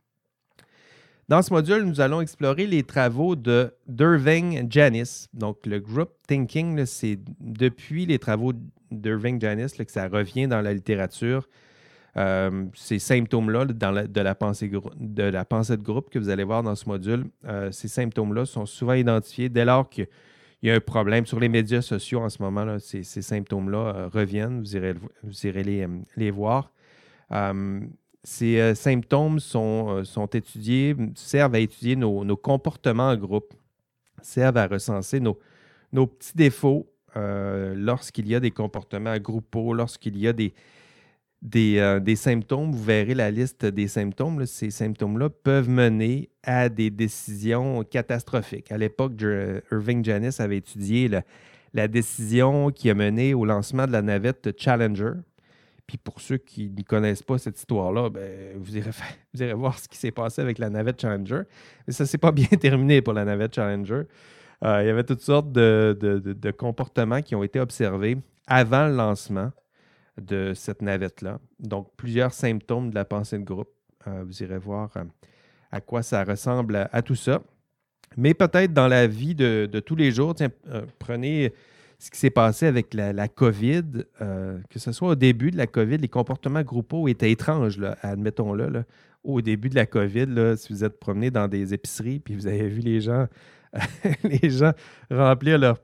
Dans ce module, nous allons explorer les travaux de d'Irving Janis. Donc, le group thinking, c'est depuis les travaux d'Irving Janis que ça revient dans la littérature. Euh, ces symptômes-là de, la pensée, de la pensée de groupe que vous allez voir dans ce module, euh, ces symptômes-là sont souvent identifiés dès lors qu'il y a un problème sur les médias sociaux en ce moment. Ces, symptômes-là euh, reviennent, vous irez, les, voir. Ces symptômes sont, sont, étudiés, servent à étudier nos, nos, comportements en groupe, servent à recenser nos, nos petits défauts euh, lorsqu'il y a des comportements groupaux, lorsqu'il y a des, euh, des, symptômes, vous verrez la liste des symptômes. ces symptômes-là peuvent mener à des décisions catastrophiques. À l'époque, Irving Janis avait étudié la décision qui a mené au lancement de la navette Challenger. Puis pour ceux qui ne connaissent pas cette histoire-là, ben, vous, irez, voir ce qui s'est passé avec la navette Challenger. Mais ça ne s'est pas bien terminé pour la navette Challenger. Euh, il y avait toutes sortes de, comportements qui ont été observés avant le lancement de cette navette-là. Donc, plusieurs symptômes de la pensée de groupe. Euh, vous irez voir euh, à quoi ça ressemble à, tout ça. Mais peut-être dans la vie de, tous les jours, tiens, prenez ce qui s'est passé avec la, COVID, que ce soit au début de la COVID, les comportements groupaux étaient étranges, admettons-le. Au début de la COVID, si vous êtes promené dans des épiceries puis vous avez vu les gens les gens remplir leur,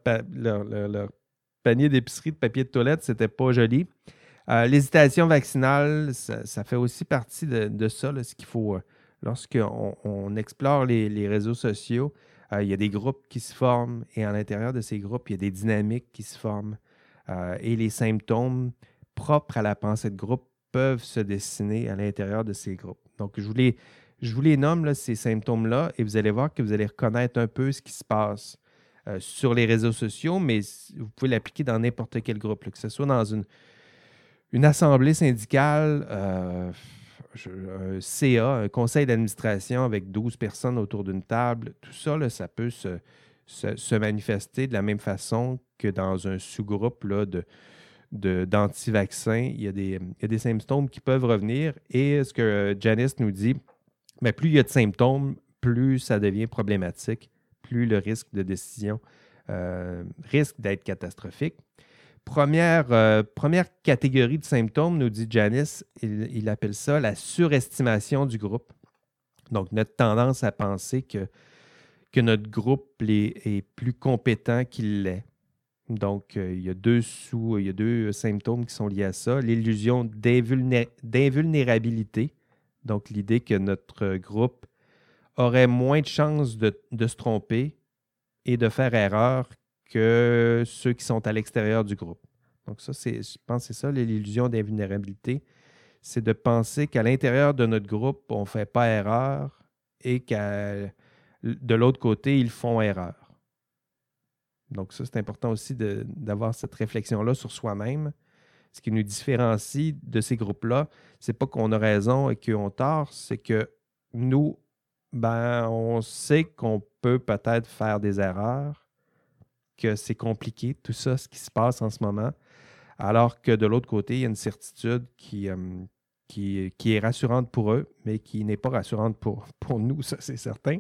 panier d'épicerie de papier de toilette, c'était pas joli. Euh, l'hésitation vaccinale, ça, fait aussi partie de, ça, ce qu'il faut. Euh, lorsqu'on on explore les, réseaux sociaux, euh, il y a des groupes qui se forment et à l'intérieur de ces groupes, il y a des dynamiques qui se forment. et les symptômes propres à la pensée de groupe peuvent se dessiner à l'intérieur de ces groupes. Donc, je voulais je vous les nomme, ces symptômes-là, et vous allez voir que vous allez reconnaître un peu ce qui se passe euh, sur les réseaux sociaux, mais vous pouvez l'appliquer dans n'importe quel groupe, que ce soit dans une, une assemblée syndicale, euh, un CA, un conseil d'administration avec 12 personnes autour d'une table. Tout ça, ça peut se, manifester de la même façon que dans un sous-groupe de, d'anti-vaccins. il, y a des, il y a des symptômes qui peuvent revenir. Et ce que Janice nous dit, mais plus il y a de symptômes, plus ça devient problématique, plus le risque de décision euh, risque d'être catastrophique. Première, euh, première catégorie de symptômes, nous dit Janice, il, appelle ça la surestimation du groupe. Donc, notre tendance à penser que, notre groupe est, plus compétent qu'il l'est. Donc, euh, il, y a deux sous, il y a deux symptômes qui sont liés à ça. L'illusion d'invulnérabilité, donc, l'idée que notre groupe aurait moins de chances de, se tromper et de faire erreur que ceux qui sont à l'extérieur du groupe. Donc ça, je pense que c'est ça l'illusion d'invulnérabilité. C'est de penser qu'à l'intérieur de notre groupe, on ne fait pas erreur et qu'à de l'autre côté, ils font erreur. Donc ça, c'est important aussi d'avoir cette réflexion-là sur soi-même. Ce qui nous différencie de ces groupes-là, c'est pas qu'on a raison et qu'ils ont tort, c'est que nous, ben, on sait qu'on peut peut-être faire des erreurs, que c'est compliqué, tout ça, ce qui se passe en ce moment, alors que de l'autre côté, il y a une certitude qui, euh, est rassurante pour eux, mais qui n'est pas rassurante pour, pour nous, ça c'est certain.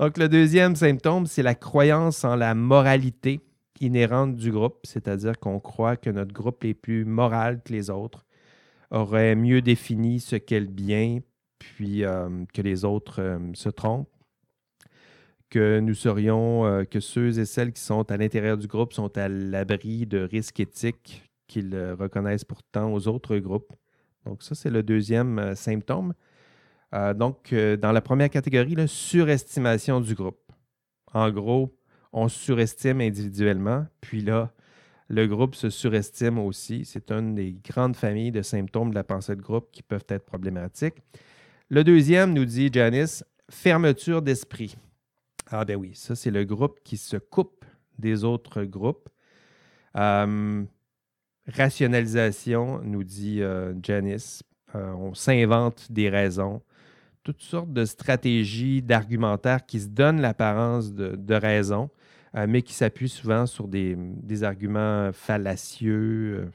Donc, le deuxième symptôme, c'est la croyance en la moralité inhérente du groupe, c'est-à-dire qu'on croit que notre groupe est plus moral que les autres, aurait mieux défini ce qu'est le bien, puis euh, que les autres euh, se trompent, que nous serions, euh, que ceux et celles qui sont à l'intérieur du groupe sont à l'abri de risques éthiques qu'ils reconnaissent pourtant aux autres groupes. Donc ça, c'est le deuxième symptôme. Euh, donc, euh, dans la première catégorie, la surestimation du groupe. En gros, on surestime individuellement, puis là, le groupe se surestime aussi. C'est une des grandes familles de symptômes de la pensée de groupe qui peuvent être problématiques. Le deuxième, nous dit Janice, fermeture d'esprit. Ah ben oui, ça c'est le groupe qui se coupe des autres groupes. Euh, rationalisation, nous dit Janice. on s'invente des raisons toutes sortes de stratégies, d'argumentaires qui se donnent l'apparence de, raison, euh, mais qui s'appuient souvent sur des, arguments fallacieux, euh,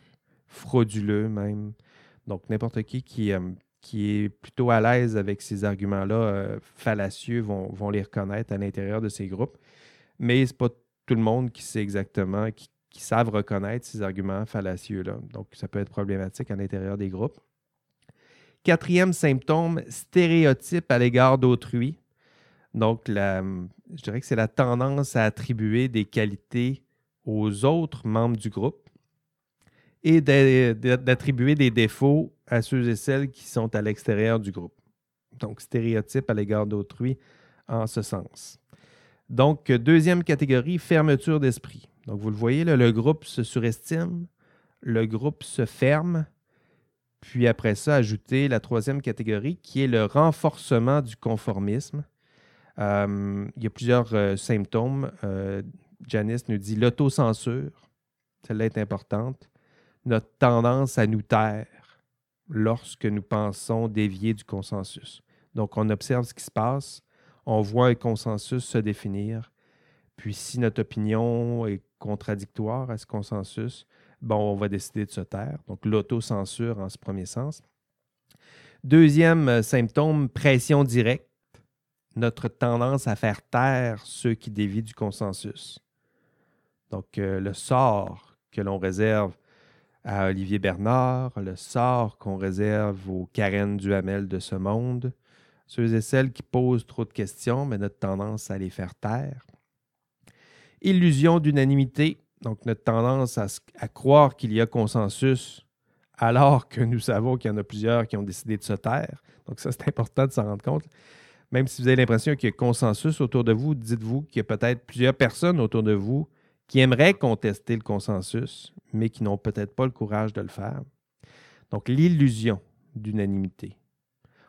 frauduleux même. Donc, n'importe qui qui, euh, qui, est plutôt à l'aise avec ces arguments-là fallacieux vont, vont, les reconnaître à l'intérieur de ces groupes. Mais ce n'est pas tout le monde qui sait exactement, qui, qui savent reconnaître ces arguments fallacieux-là. Donc, ça peut être problématique à l'intérieur des groupes. Quatrième symptôme, stéréotype à l'égard d'autrui. Donc, je dirais que c'est la tendance à attribuer des qualités aux autres membres du groupe et d'attribuer des défauts à ceux et celles qui sont à l'extérieur du groupe. Donc, stéréotype à l'égard d'autrui en ce sens. Donc, deuxième catégorie, fermeture d'esprit. Donc, vous le voyez, le groupe se surestime, le groupe se ferme, puis après ça, ajouter la troisième catégorie qui est le renforcement du conformisme. Euh, il y a plusieurs euh, symptômes. Euh, Janice nous dit l'autocensure, celle-là est importante. Notre tendance à nous taire lorsque nous pensons dévier du consensus. Donc, on observe ce qui se passe, on voit un consensus se définir, puis si notre opinion est contradictoire à ce consensus, bon, on va décider de se taire. Donc, l'autocensure en ce premier sens. Deuxième euh, symptôme, pression directe. Notre tendance à faire taire ceux qui dévient du consensus. Donc, euh, le sort que l'on réserve à Olivier Bernard, le sort qu'on réserve aux Karen Duhamel de ce monde, ceux et celles qui posent trop de questions, mais notre tendance à les faire taire. Illusion d'unanimité, donc, notre tendance à, croire qu'il y a consensus alors que nous savons qu'il y en a plusieurs qui ont décidé de se taire. Donc, ça, c'est important de s'en rendre compte. Même si vous avez l'impression qu'il y a consensus autour de vous, dites-vous qu'il y a peut-être plusieurs personnes autour de vous qui aimeraient contester le consensus, mais qui n'ont peut-être pas le courage de le faire. Donc, l'illusion d'unanimité.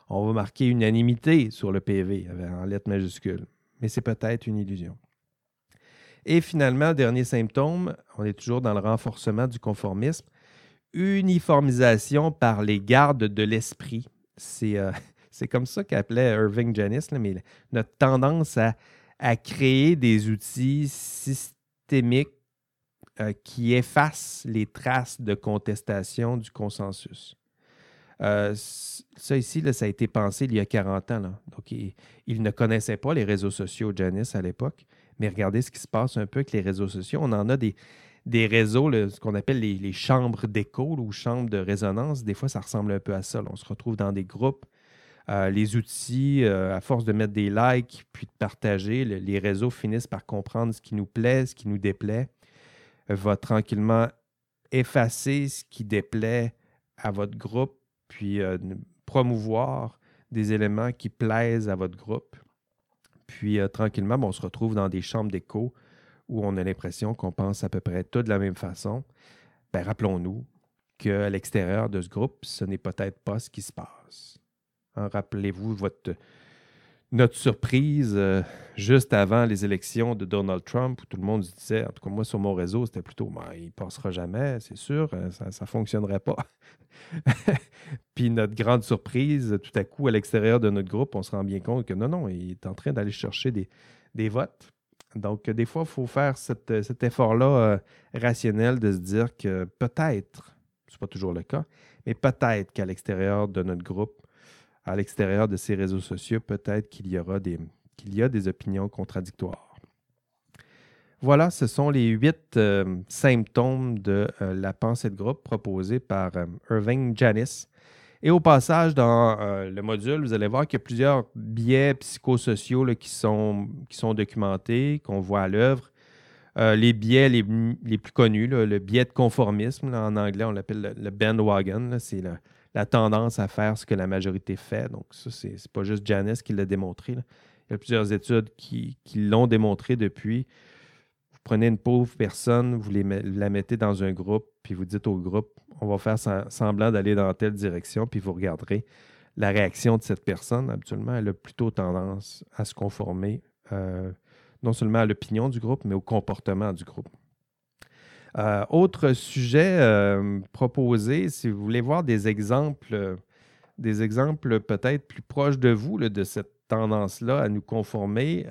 On va marquer unanimité sur le PV en lettres majuscules, mais c'est peut-être une illusion. Et finalement, dernier symptôme, on est toujours dans le renforcement du conformisme, uniformisation par les gardes de l'esprit. C'est euh, comme ça qu'appelait Irving Janis, mais notre tendance à, créer des outils systémiques euh, qui effacent les traces de contestation du consensus. Euh, ça ici, ça a été pensé il y a 40 ans. Donc, il, ne connaissait pas les réseaux sociaux, Janis, à l'époque. Mais regardez ce qui se passe un peu avec les réseaux sociaux. On en a des, des réseaux, ce qu'on appelle les, chambres d'écho ou chambres de résonance. Des fois, ça ressemble un peu à ça. On se retrouve dans des groupes. Euh, les outils, euh, à force de mettre des likes puis de partager, les réseaux finissent par comprendre ce qui nous plaît, ce qui nous déplaît, va tranquillement effacer ce qui déplaît à votre groupe, puis euh, promouvoir des éléments qui plaisent à votre groupe. Puis euh, tranquillement, on se retrouve dans des chambres d'écho où on a l'impression qu'on pense à peu près tout de la même façon. ben, rappelons-nous qu'à l'extérieur de ce groupe, ce n'est peut-être pas ce qui se passe. Hein, rappelez-vous notre surprise euh, juste avant les élections de Donald Trump, où tout le monde se disait, en tout cas moi sur mon réseau, c'était plutôt, ben, il passera jamais, c'est sûr, euh, ça ne fonctionnerait pas. Puis notre grande surprise, tout à coup, à l'extérieur de notre groupe, on se rend bien compte que non, non, il est en train d'aller chercher des, votes. Donc, des fois, il faut faire cet effort-là euh, rationnel de se dire que peut-être, ce n'est pas toujours le cas, mais peut-être qu'à l'extérieur de notre groupe, à l'extérieur de ces réseaux sociaux, peut-être qu'il y aura des, a des opinions contradictoires. Voilà, ce sont les huit euh, symptômes de euh, la pensée de groupe proposée par euh, Irving Janis. Et au passage, dans le module, vous allez voir qu'il y a plusieurs biais psychosociaux qui, sont, documentés, qu'on voit à l'œuvre. les biais les, plus connus, le biais de conformisme, en anglais, on l'appelle le, bandwagon, c'est la tendance à faire ce que la majorité fait. Donc, ça, c'est pas juste Janice qui l'a démontré. Il y a plusieurs études qui, l'ont démontré depuis. Vous prenez une pauvre personne, vous la mettez dans un groupe, puis vous dites au groupe, on va faire semblant d'aller dans telle direction, puis vous regarderez la réaction de cette personne. Habituellement, elle a plutôt tendance à se conformer euh, non seulement à l'opinion du groupe, mais au comportement du groupe. Euh, autre sujet euh, proposé, si vous voulez voir des exemples, euh, des exemples peut-être plus proches de vous de cette tendance-là à nous conformer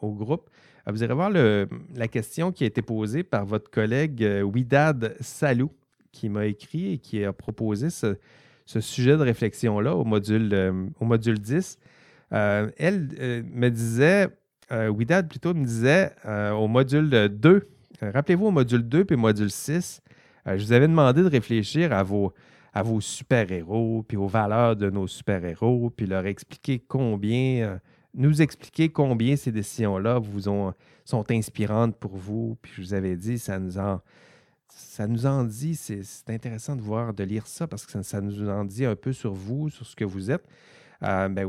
au groupe, vous allez voir la question qui a été posée par votre collègue Widad Salou, qui m'a écrit et qui a proposé ce, sujet de réflexion-là au module, au module 10. elle me disait, Widad plutôt me disait au module 2, euh, rappelez-vous au module 2 puis module 6, euh, je vous avais demandé de réfléchir à vos, super-héros, puis aux valeurs de nos super-héros, puis leur expliquer combien, euh, nous expliquer combien ces décisions-là vous ont, sont inspirantes pour vous. Puis je vous avais dit, ça nous en, ça nous en dit, c'est intéressant de voir, de lire ça, parce que ça, nous en dit un peu sur vous, sur ce que vous êtes. Euh, ben,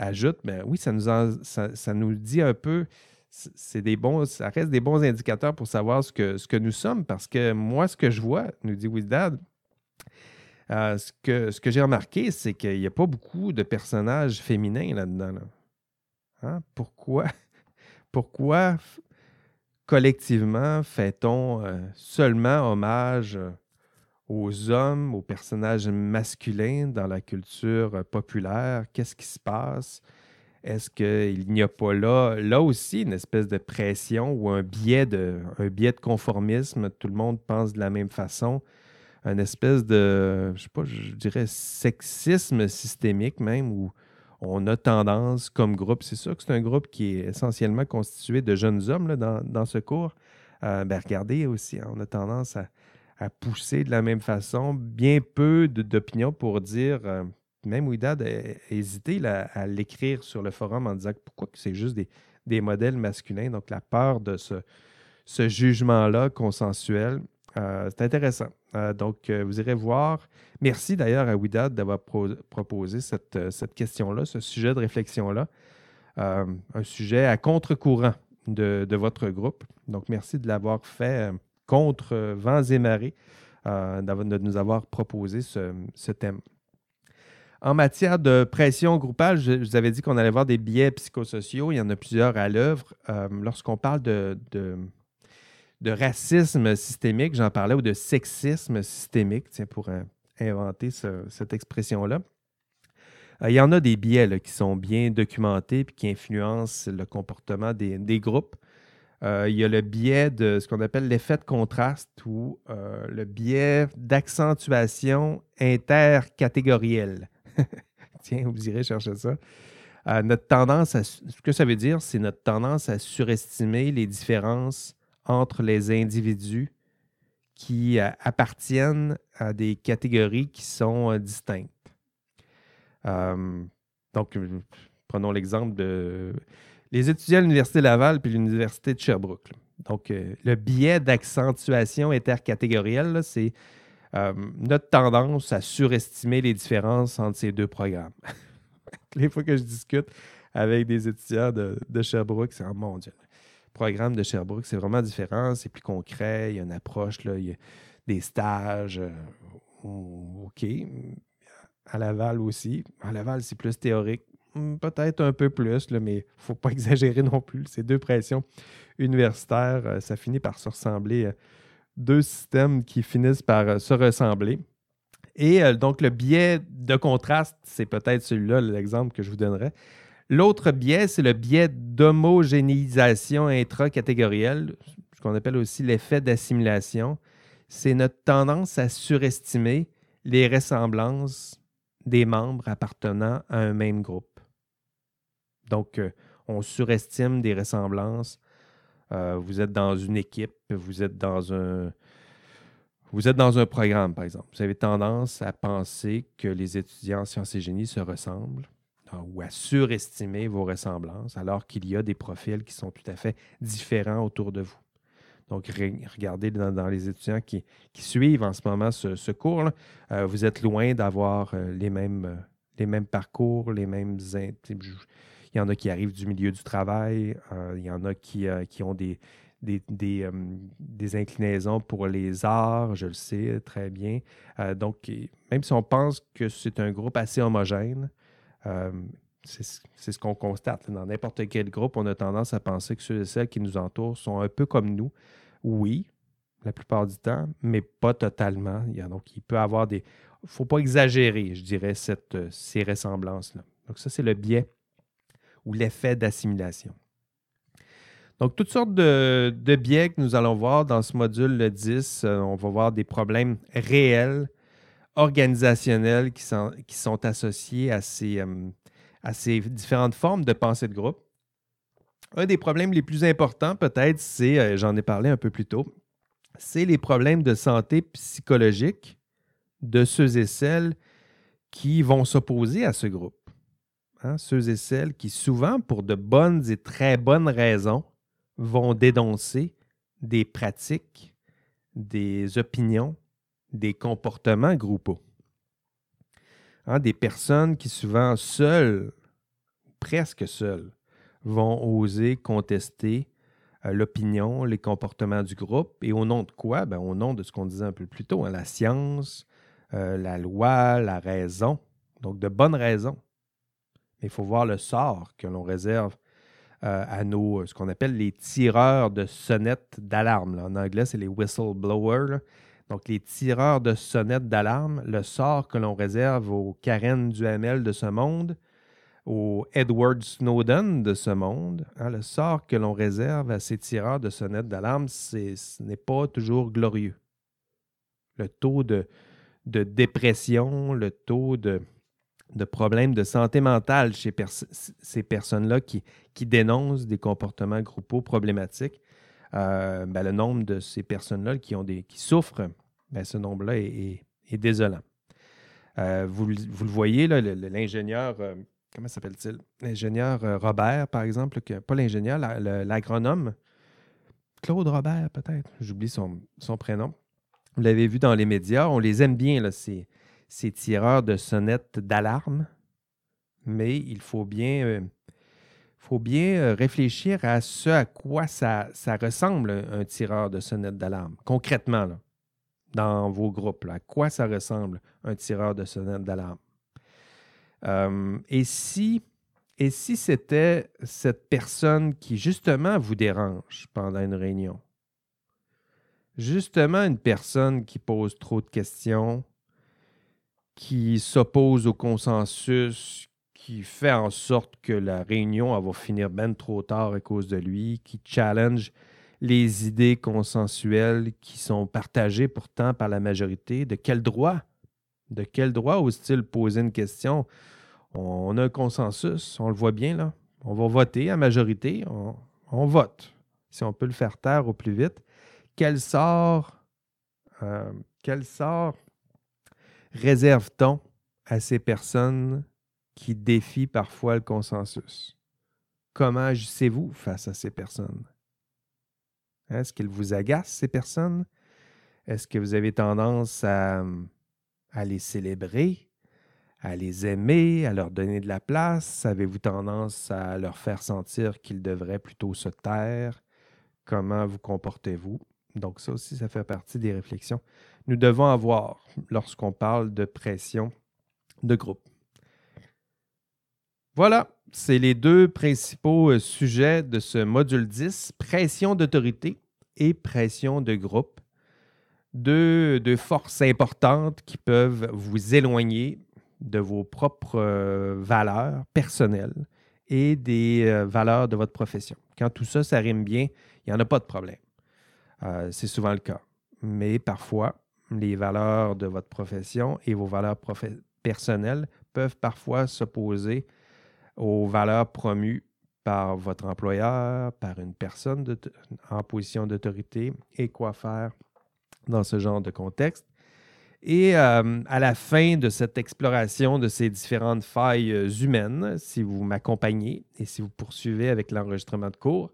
ajoute, ben, oui, ça nous, ça nous dit un peu c'est des bons, ça reste des bons indicateurs pour savoir ce que, nous sommes, parce que moi, ce que je vois, nous dit Wizdad, euh, ce que, ce que j'ai remarqué, c'est qu'il n'y a pas beaucoup de personnages féminins là-dedans. Hein? Pourquoi? Pourquoi collectivement fait-on euh, seulement hommage aux hommes, aux personnages masculins dans la culture populaire? Qu'est-ce qui se passe? Est-ce qu'il n'y a pas là, là aussi une espèce de pression ou un biais de, conformisme? Tout le monde pense de la même façon. Une espèce de, je sais pas, je dirais sexisme systémique même, où on a tendance comme groupe, c'est sûr que c'est un groupe qui est essentiellement constitué de jeunes hommes dans, ce cours. Euh, ben regardez aussi, on a tendance à, pousser de la même façon, bien peu d'opinions pour dire euh, même Ouidad a hésité à l'écrire sur le forum en disant pourquoi c'est juste des, modèles masculins. Donc, la peur de ce, jugement-là consensuel, euh, c'est intéressant. Euh, donc, euh, vous irez voir. Merci d'ailleurs à Ouidad d'avoir proposé cette, question-là, ce sujet de réflexion-là. un sujet à contre-courant de, votre groupe. Donc, merci de l'avoir fait contre vents et marées, de nous avoir proposé ce thème. En matière de pression groupale, je, vous avais dit qu'on allait voir des biais psychosociaux. Il y en a plusieurs à l'œuvre. Euh, lorsqu'on parle de, racisme systémique, j'en parlais, ou de sexisme systémique, tiens, pour inventer cette expression-là. Euh, il y en a des biais qui sont bien documentés et qui influencent le comportement des, groupes. Euh, il y a le biais de ce qu'on appelle l'effet de contraste ou le biais d'accentuation intercatégorielle. Tiens, vous irez chercher ça. Euh, notre tendance à, ce que ça veut dire, c'est notre tendance à surestimer les différences entre les individus qui euh, appartiennent à des catégories qui sont euh, distinctes. donc, prenons l'exemple de les étudiants à l'Université Laval puis l'Université de Sherbrooke. Donc, le biais d'accentuation intercatégorielle, c'est euh, notre tendance à surestimer les différences entre ces deux programmes. les fois que je discute avec des étudiants de, Sherbrooke, c'est mon Dieu. Le programme de Sherbrooke, c'est vraiment différent, c'est plus concret, il y a une approche, il des stages. OK. À Laval aussi. À Laval, c'est plus théorique. Hmm, peut-être un peu plus, mais il ne faut pas exagérer non plus. Ces deux pressions universitaires, ça finit par se ressembler. Deux systèmes qui finissent par se ressembler. Et donc, le biais de contraste, c'est peut-être celui-là, l'exemple que je vous donnerai. L'autre biais, c'est le biais d'homogénéisation intracatégorielle, ce qu'on appelle aussi l'effet d'assimilation. C'est notre tendance à surestimer les ressemblances des membres appartenant à un même groupe. Donc, euh, on surestime des ressemblances. Euh, vous êtes dans une équipe, vous êtes dans un, vous êtes dans un programme, par exemple. Vous avez tendance à penser que les étudiants en sciences et génie se ressemblent ou à surestimer vos ressemblances, alors qu'il y a des profils qui sont tout à fait différents autour de vous. Donc, regardez dans, les étudiants qui, suivent en ce moment ce, cours, euh, vous êtes loin d'avoir euh, les, mêmes, euh, les mêmes parcours, les mêmes... Il y en a qui arrivent du milieu du travail, il y en a qui, qui ont des, des, des, inclinaisons pour les arts, je le sais très bien. donc, même si on pense que c'est un groupe assez homogène, euh, c'est ce qu'on constate. Dans n'importe quel groupe, on a tendance à penser que ceux et celles qui nous entourent sont un peu comme nous. Oui, la plupart du temps, mais pas totalement. Il, y a, donc, il peut avoir des. Il ne faut pas exagérer, je dirais, cette, euh, ces ressemblances-là. Donc, ça, c'est le biais ou l'effet d'assimilation. Donc, toutes sortes de, biais que nous allons voir dans ce module 10. Euh, on va voir des problèmes réels organisationnels qui sont, associés à ces, euh, à ces différentes formes de pensée de groupe. Un des problèmes les plus importants, peut-être, c'est, euh, j'en ai parlé un peu plus tôt, c'est les problèmes de santé psychologique de ceux et celles qui vont s'opposer à ce groupe. Hein, ceux et celles qui, souvent, pour de bonnes et très bonnes raisons, vont dénoncer des pratiques, des opinions, des comportements groupaux. Hein, des personnes qui souvent seules, presque seules, vont oser contester euh, l'opinion, les comportements du groupe. Et au nom de quoi? Ben, au nom de ce qu'on disait un peu plus tôt, hein, la science, euh, la loi, la raison. Donc de bonnes raisons. Il faut voir le sort que l'on réserve euh, à nos, ce qu'on appelle les tireurs de sonnettes d'alarme. En anglais, c'est les whistleblowers. Donc, les tireurs de sonnettes d'alarme, le sort que l'on réserve aux Karen Duhamel de ce monde, aux Edward Snowden de ce monde, hein, le sort que l'on réserve à ces tireurs de sonnettes d'alarme, ce n'est pas toujours glorieux. Le taux de, dépression, le taux de, problèmes de santé mentale chez ces personnes-là qui, dénoncent des comportements groupaux problématiques, euh, ben, le nombre de ces personnes-là qui, souffrent, ben, ce nombre-là est, désolant. Euh, vous, le voyez, l'ingénieur, euh, comment s'appelle-t-il? L'ingénieur Robert, par exemple, pas l'ingénieur, l'agronome, Claude Robert, peut-être, j'oublie son, prénom. Vous l'avez vu dans les médias, on les aime bien, là, ces, ces tireurs de sonnettes d'alarme, mais il faut bien bien euh, réfléchir à ce à quoi ça, ressemble un tireur de sonnette d'alarme, concrètement, dans vos groupes. à quoi ça ressemble un tireur de sonnette d'alarme? Euh, et si, et si c'était cette personne qui, justement, vous dérange pendant une réunion? Justement, une personne qui pose trop de questions, qui s'oppose au consensus, qui fait en sorte que la réunion va finir bien trop tard à cause de lui, qui challenge les idées consensuelles qui sont partagées pourtant par la majorité. De quel droit? De quel droit ose-t-il poser une question? On a un consensus, on le voit bien là. On va voter à majorité, on, vote. Si on peut le faire taire au plus vite. Quel sort, euh, quel sort réserve-t-on à ces personnes qui défient parfois le consensus? Comment agissez-vous face à ces personnes? Est-ce qu'elles vous agacent, ces personnes? Est-ce que vous avez tendance à, à, les célébrer, à les aimer, à leur donner de la place? Avez-vous tendance à leur faire sentir qu'ils devraient plutôt se taire? Comment vous comportez-vous? Donc ça aussi, ça fait partie des réflexions nous devons avoir lorsqu'on parle de pression de groupe. Voilà, c'est les deux principaux euh, sujets de ce module 10, pression d'autorité et pression de groupe. Deux, forces importantes qui peuvent vous éloigner de vos propres euh, valeurs personnelles et des euh, valeurs de votre profession. Quand tout ça, ça rime bien, il n'y en a pas de problème. c'est souvent le cas. Mais parfois, les valeurs de votre profession et vos valeurs personnelles peuvent parfois s'opposer aux valeurs promues par votre employeur, par une personne en position d'autorité et quoi faire dans ce genre de contexte. Et euh, à la fin de cette exploration de ces différentes failles euh, humaines, si vous m'accompagnez et si vous poursuivez avec l'enregistrement de cours,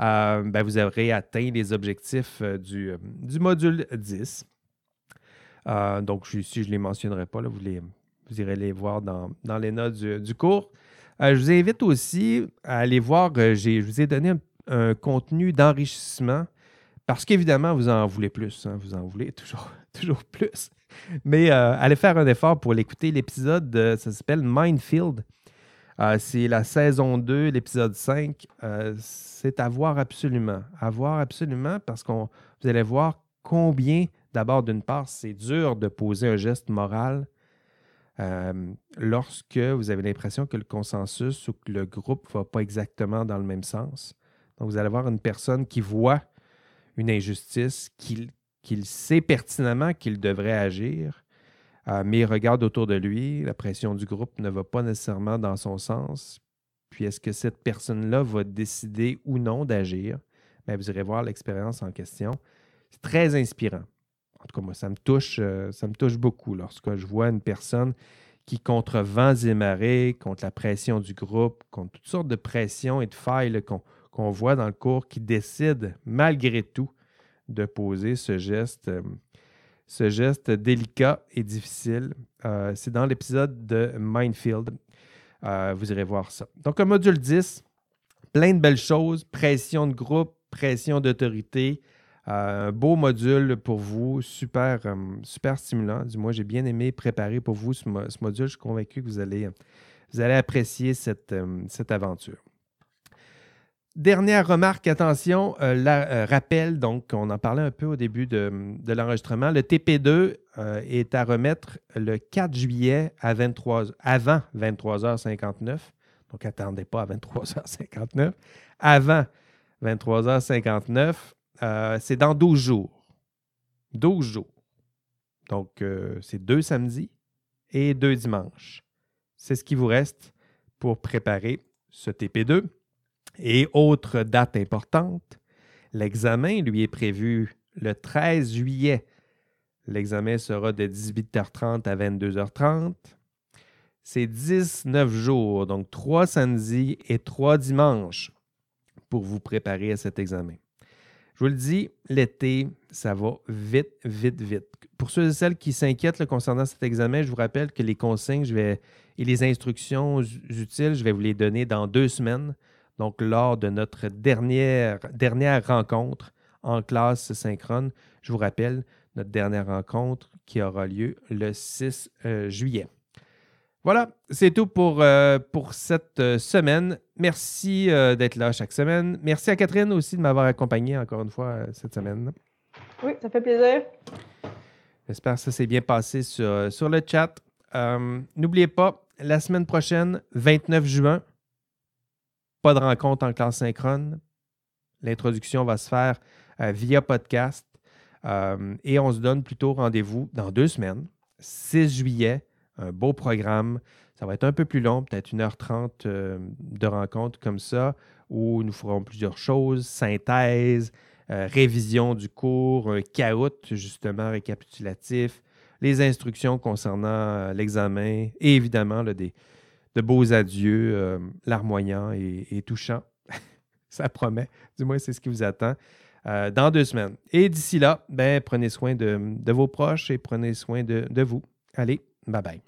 euh, ben, vous aurez atteint les objectifs du, du, module 10. Donc, ici, je ne les mentionnerai pas, là, vous, les, vous irez les voir dans, dans les notes du cours. Euh, je vous invite aussi à aller voir, euh, je vous ai donné un, contenu d'enrichissement parce qu'évidemment, vous en voulez plus. Hein, vous en voulez toujours, toujours plus. Mais euh, allez faire un effort pour l'écouter. L'épisode, ça s'appelle Mindfield. c'est la saison 2, l'épisode 5. c'est à voir absolument. À voir absolument parce que vous allez voir combien, d'abord, d'une part, c'est dur de poser un geste moral euh, lorsque vous avez l'impression que le consensus ou que le groupe ne va pas exactement dans le même sens. Donc, vous allez avoir une personne qui voit une injustice, qu'il sait pertinemment qu'il devrait agir, euh, mais il regarde autour de lui, la pression du groupe ne va pas nécessairement dans son sens. Puis, est-ce que cette personne-là va décider ou non d'agir? Ben, vous irez voir l'expérience en question. C'est très inspirant en tout cas, moi, ça me touche, euh, ça me touche beaucoup lorsque je vois une personne qui, contre vents et marées, contre la pression du groupe, contre toutes sortes de pressions et de failles qu'on voit dans le cours, qui décide malgré tout de poser ce geste, euh, ce geste délicat et difficile. Euh, c'est dans l'épisode de Mindfield. vous irez voir ça. Donc, un module 10, plein de belles choses, pression de groupe, pression d'autorité, euh, un beau module pour vous, super, euh, super stimulant. Du moins, j'ai bien aimé préparer pour vous ce, module. Je suis convaincu que vous allez, vous allez apprécier cette, euh, aventure. Dernière remarque, attention, la, rappel, donc on en parlait un peu au début de, l'enregistrement. Le TP2 est à remettre le 4 juillet à 23, avant 23h59. Donc, attendez pas à 23h59. Avant 23h59. Euh, c'est dans 12 jours. 12 jours. Donc, euh, c'est deux samedis et deux dimanches. C'est ce qui vous reste pour préparer ce TP2. Et autre date importante, l'examen lui est prévu le 13 juillet. L'examen sera de 18h30 à 22h30. C'est 19 jours, donc trois samedis et trois dimanches pour vous préparer à cet examen. Je vous le dis, l'été, ça va vite, vite, vite. Pour ceux et celles qui s'inquiètent concernant cet examen, je vous rappelle que les consignes et les instructions utiles, je vais vous les donner dans deux semaines. Donc, lors de notre dernière, dernière rencontre en classe synchrone, je vous rappelle notre dernière rencontre qui aura lieu le 6 euh, juillet. Voilà, c'est tout pour, euh, pour cette euh, semaine. Merci euh, d'être là chaque semaine. Merci à Catherine aussi de m'avoir accompagné encore une fois cette semaine. Oui, ça fait plaisir. J'espère que ça s'est bien passé sur, sur le chat. N'oubliez pas, la semaine prochaine, 29 juin, pas de rencontre en classe synchrone. L'introduction va se faire via podcast. et on se donne plutôt rendez-vous dans deux semaines, 6 juillet un beau programme. Ça va être un peu plus long, peut-être 1h30 euh, de rencontres comme ça, où nous ferons plusieurs choses, synthèse, euh, révision du cours, un caout justement récapitulatif, les instructions concernant euh, l'examen et évidemment des, de beaux adieux larmoyants et, touchants. ça promet. Du moins, c'est ce qui vous attend. dans deux semaines. Et d'ici là, ben, prenez soin de, vos proches et prenez soin de vous. Allez, bye bye.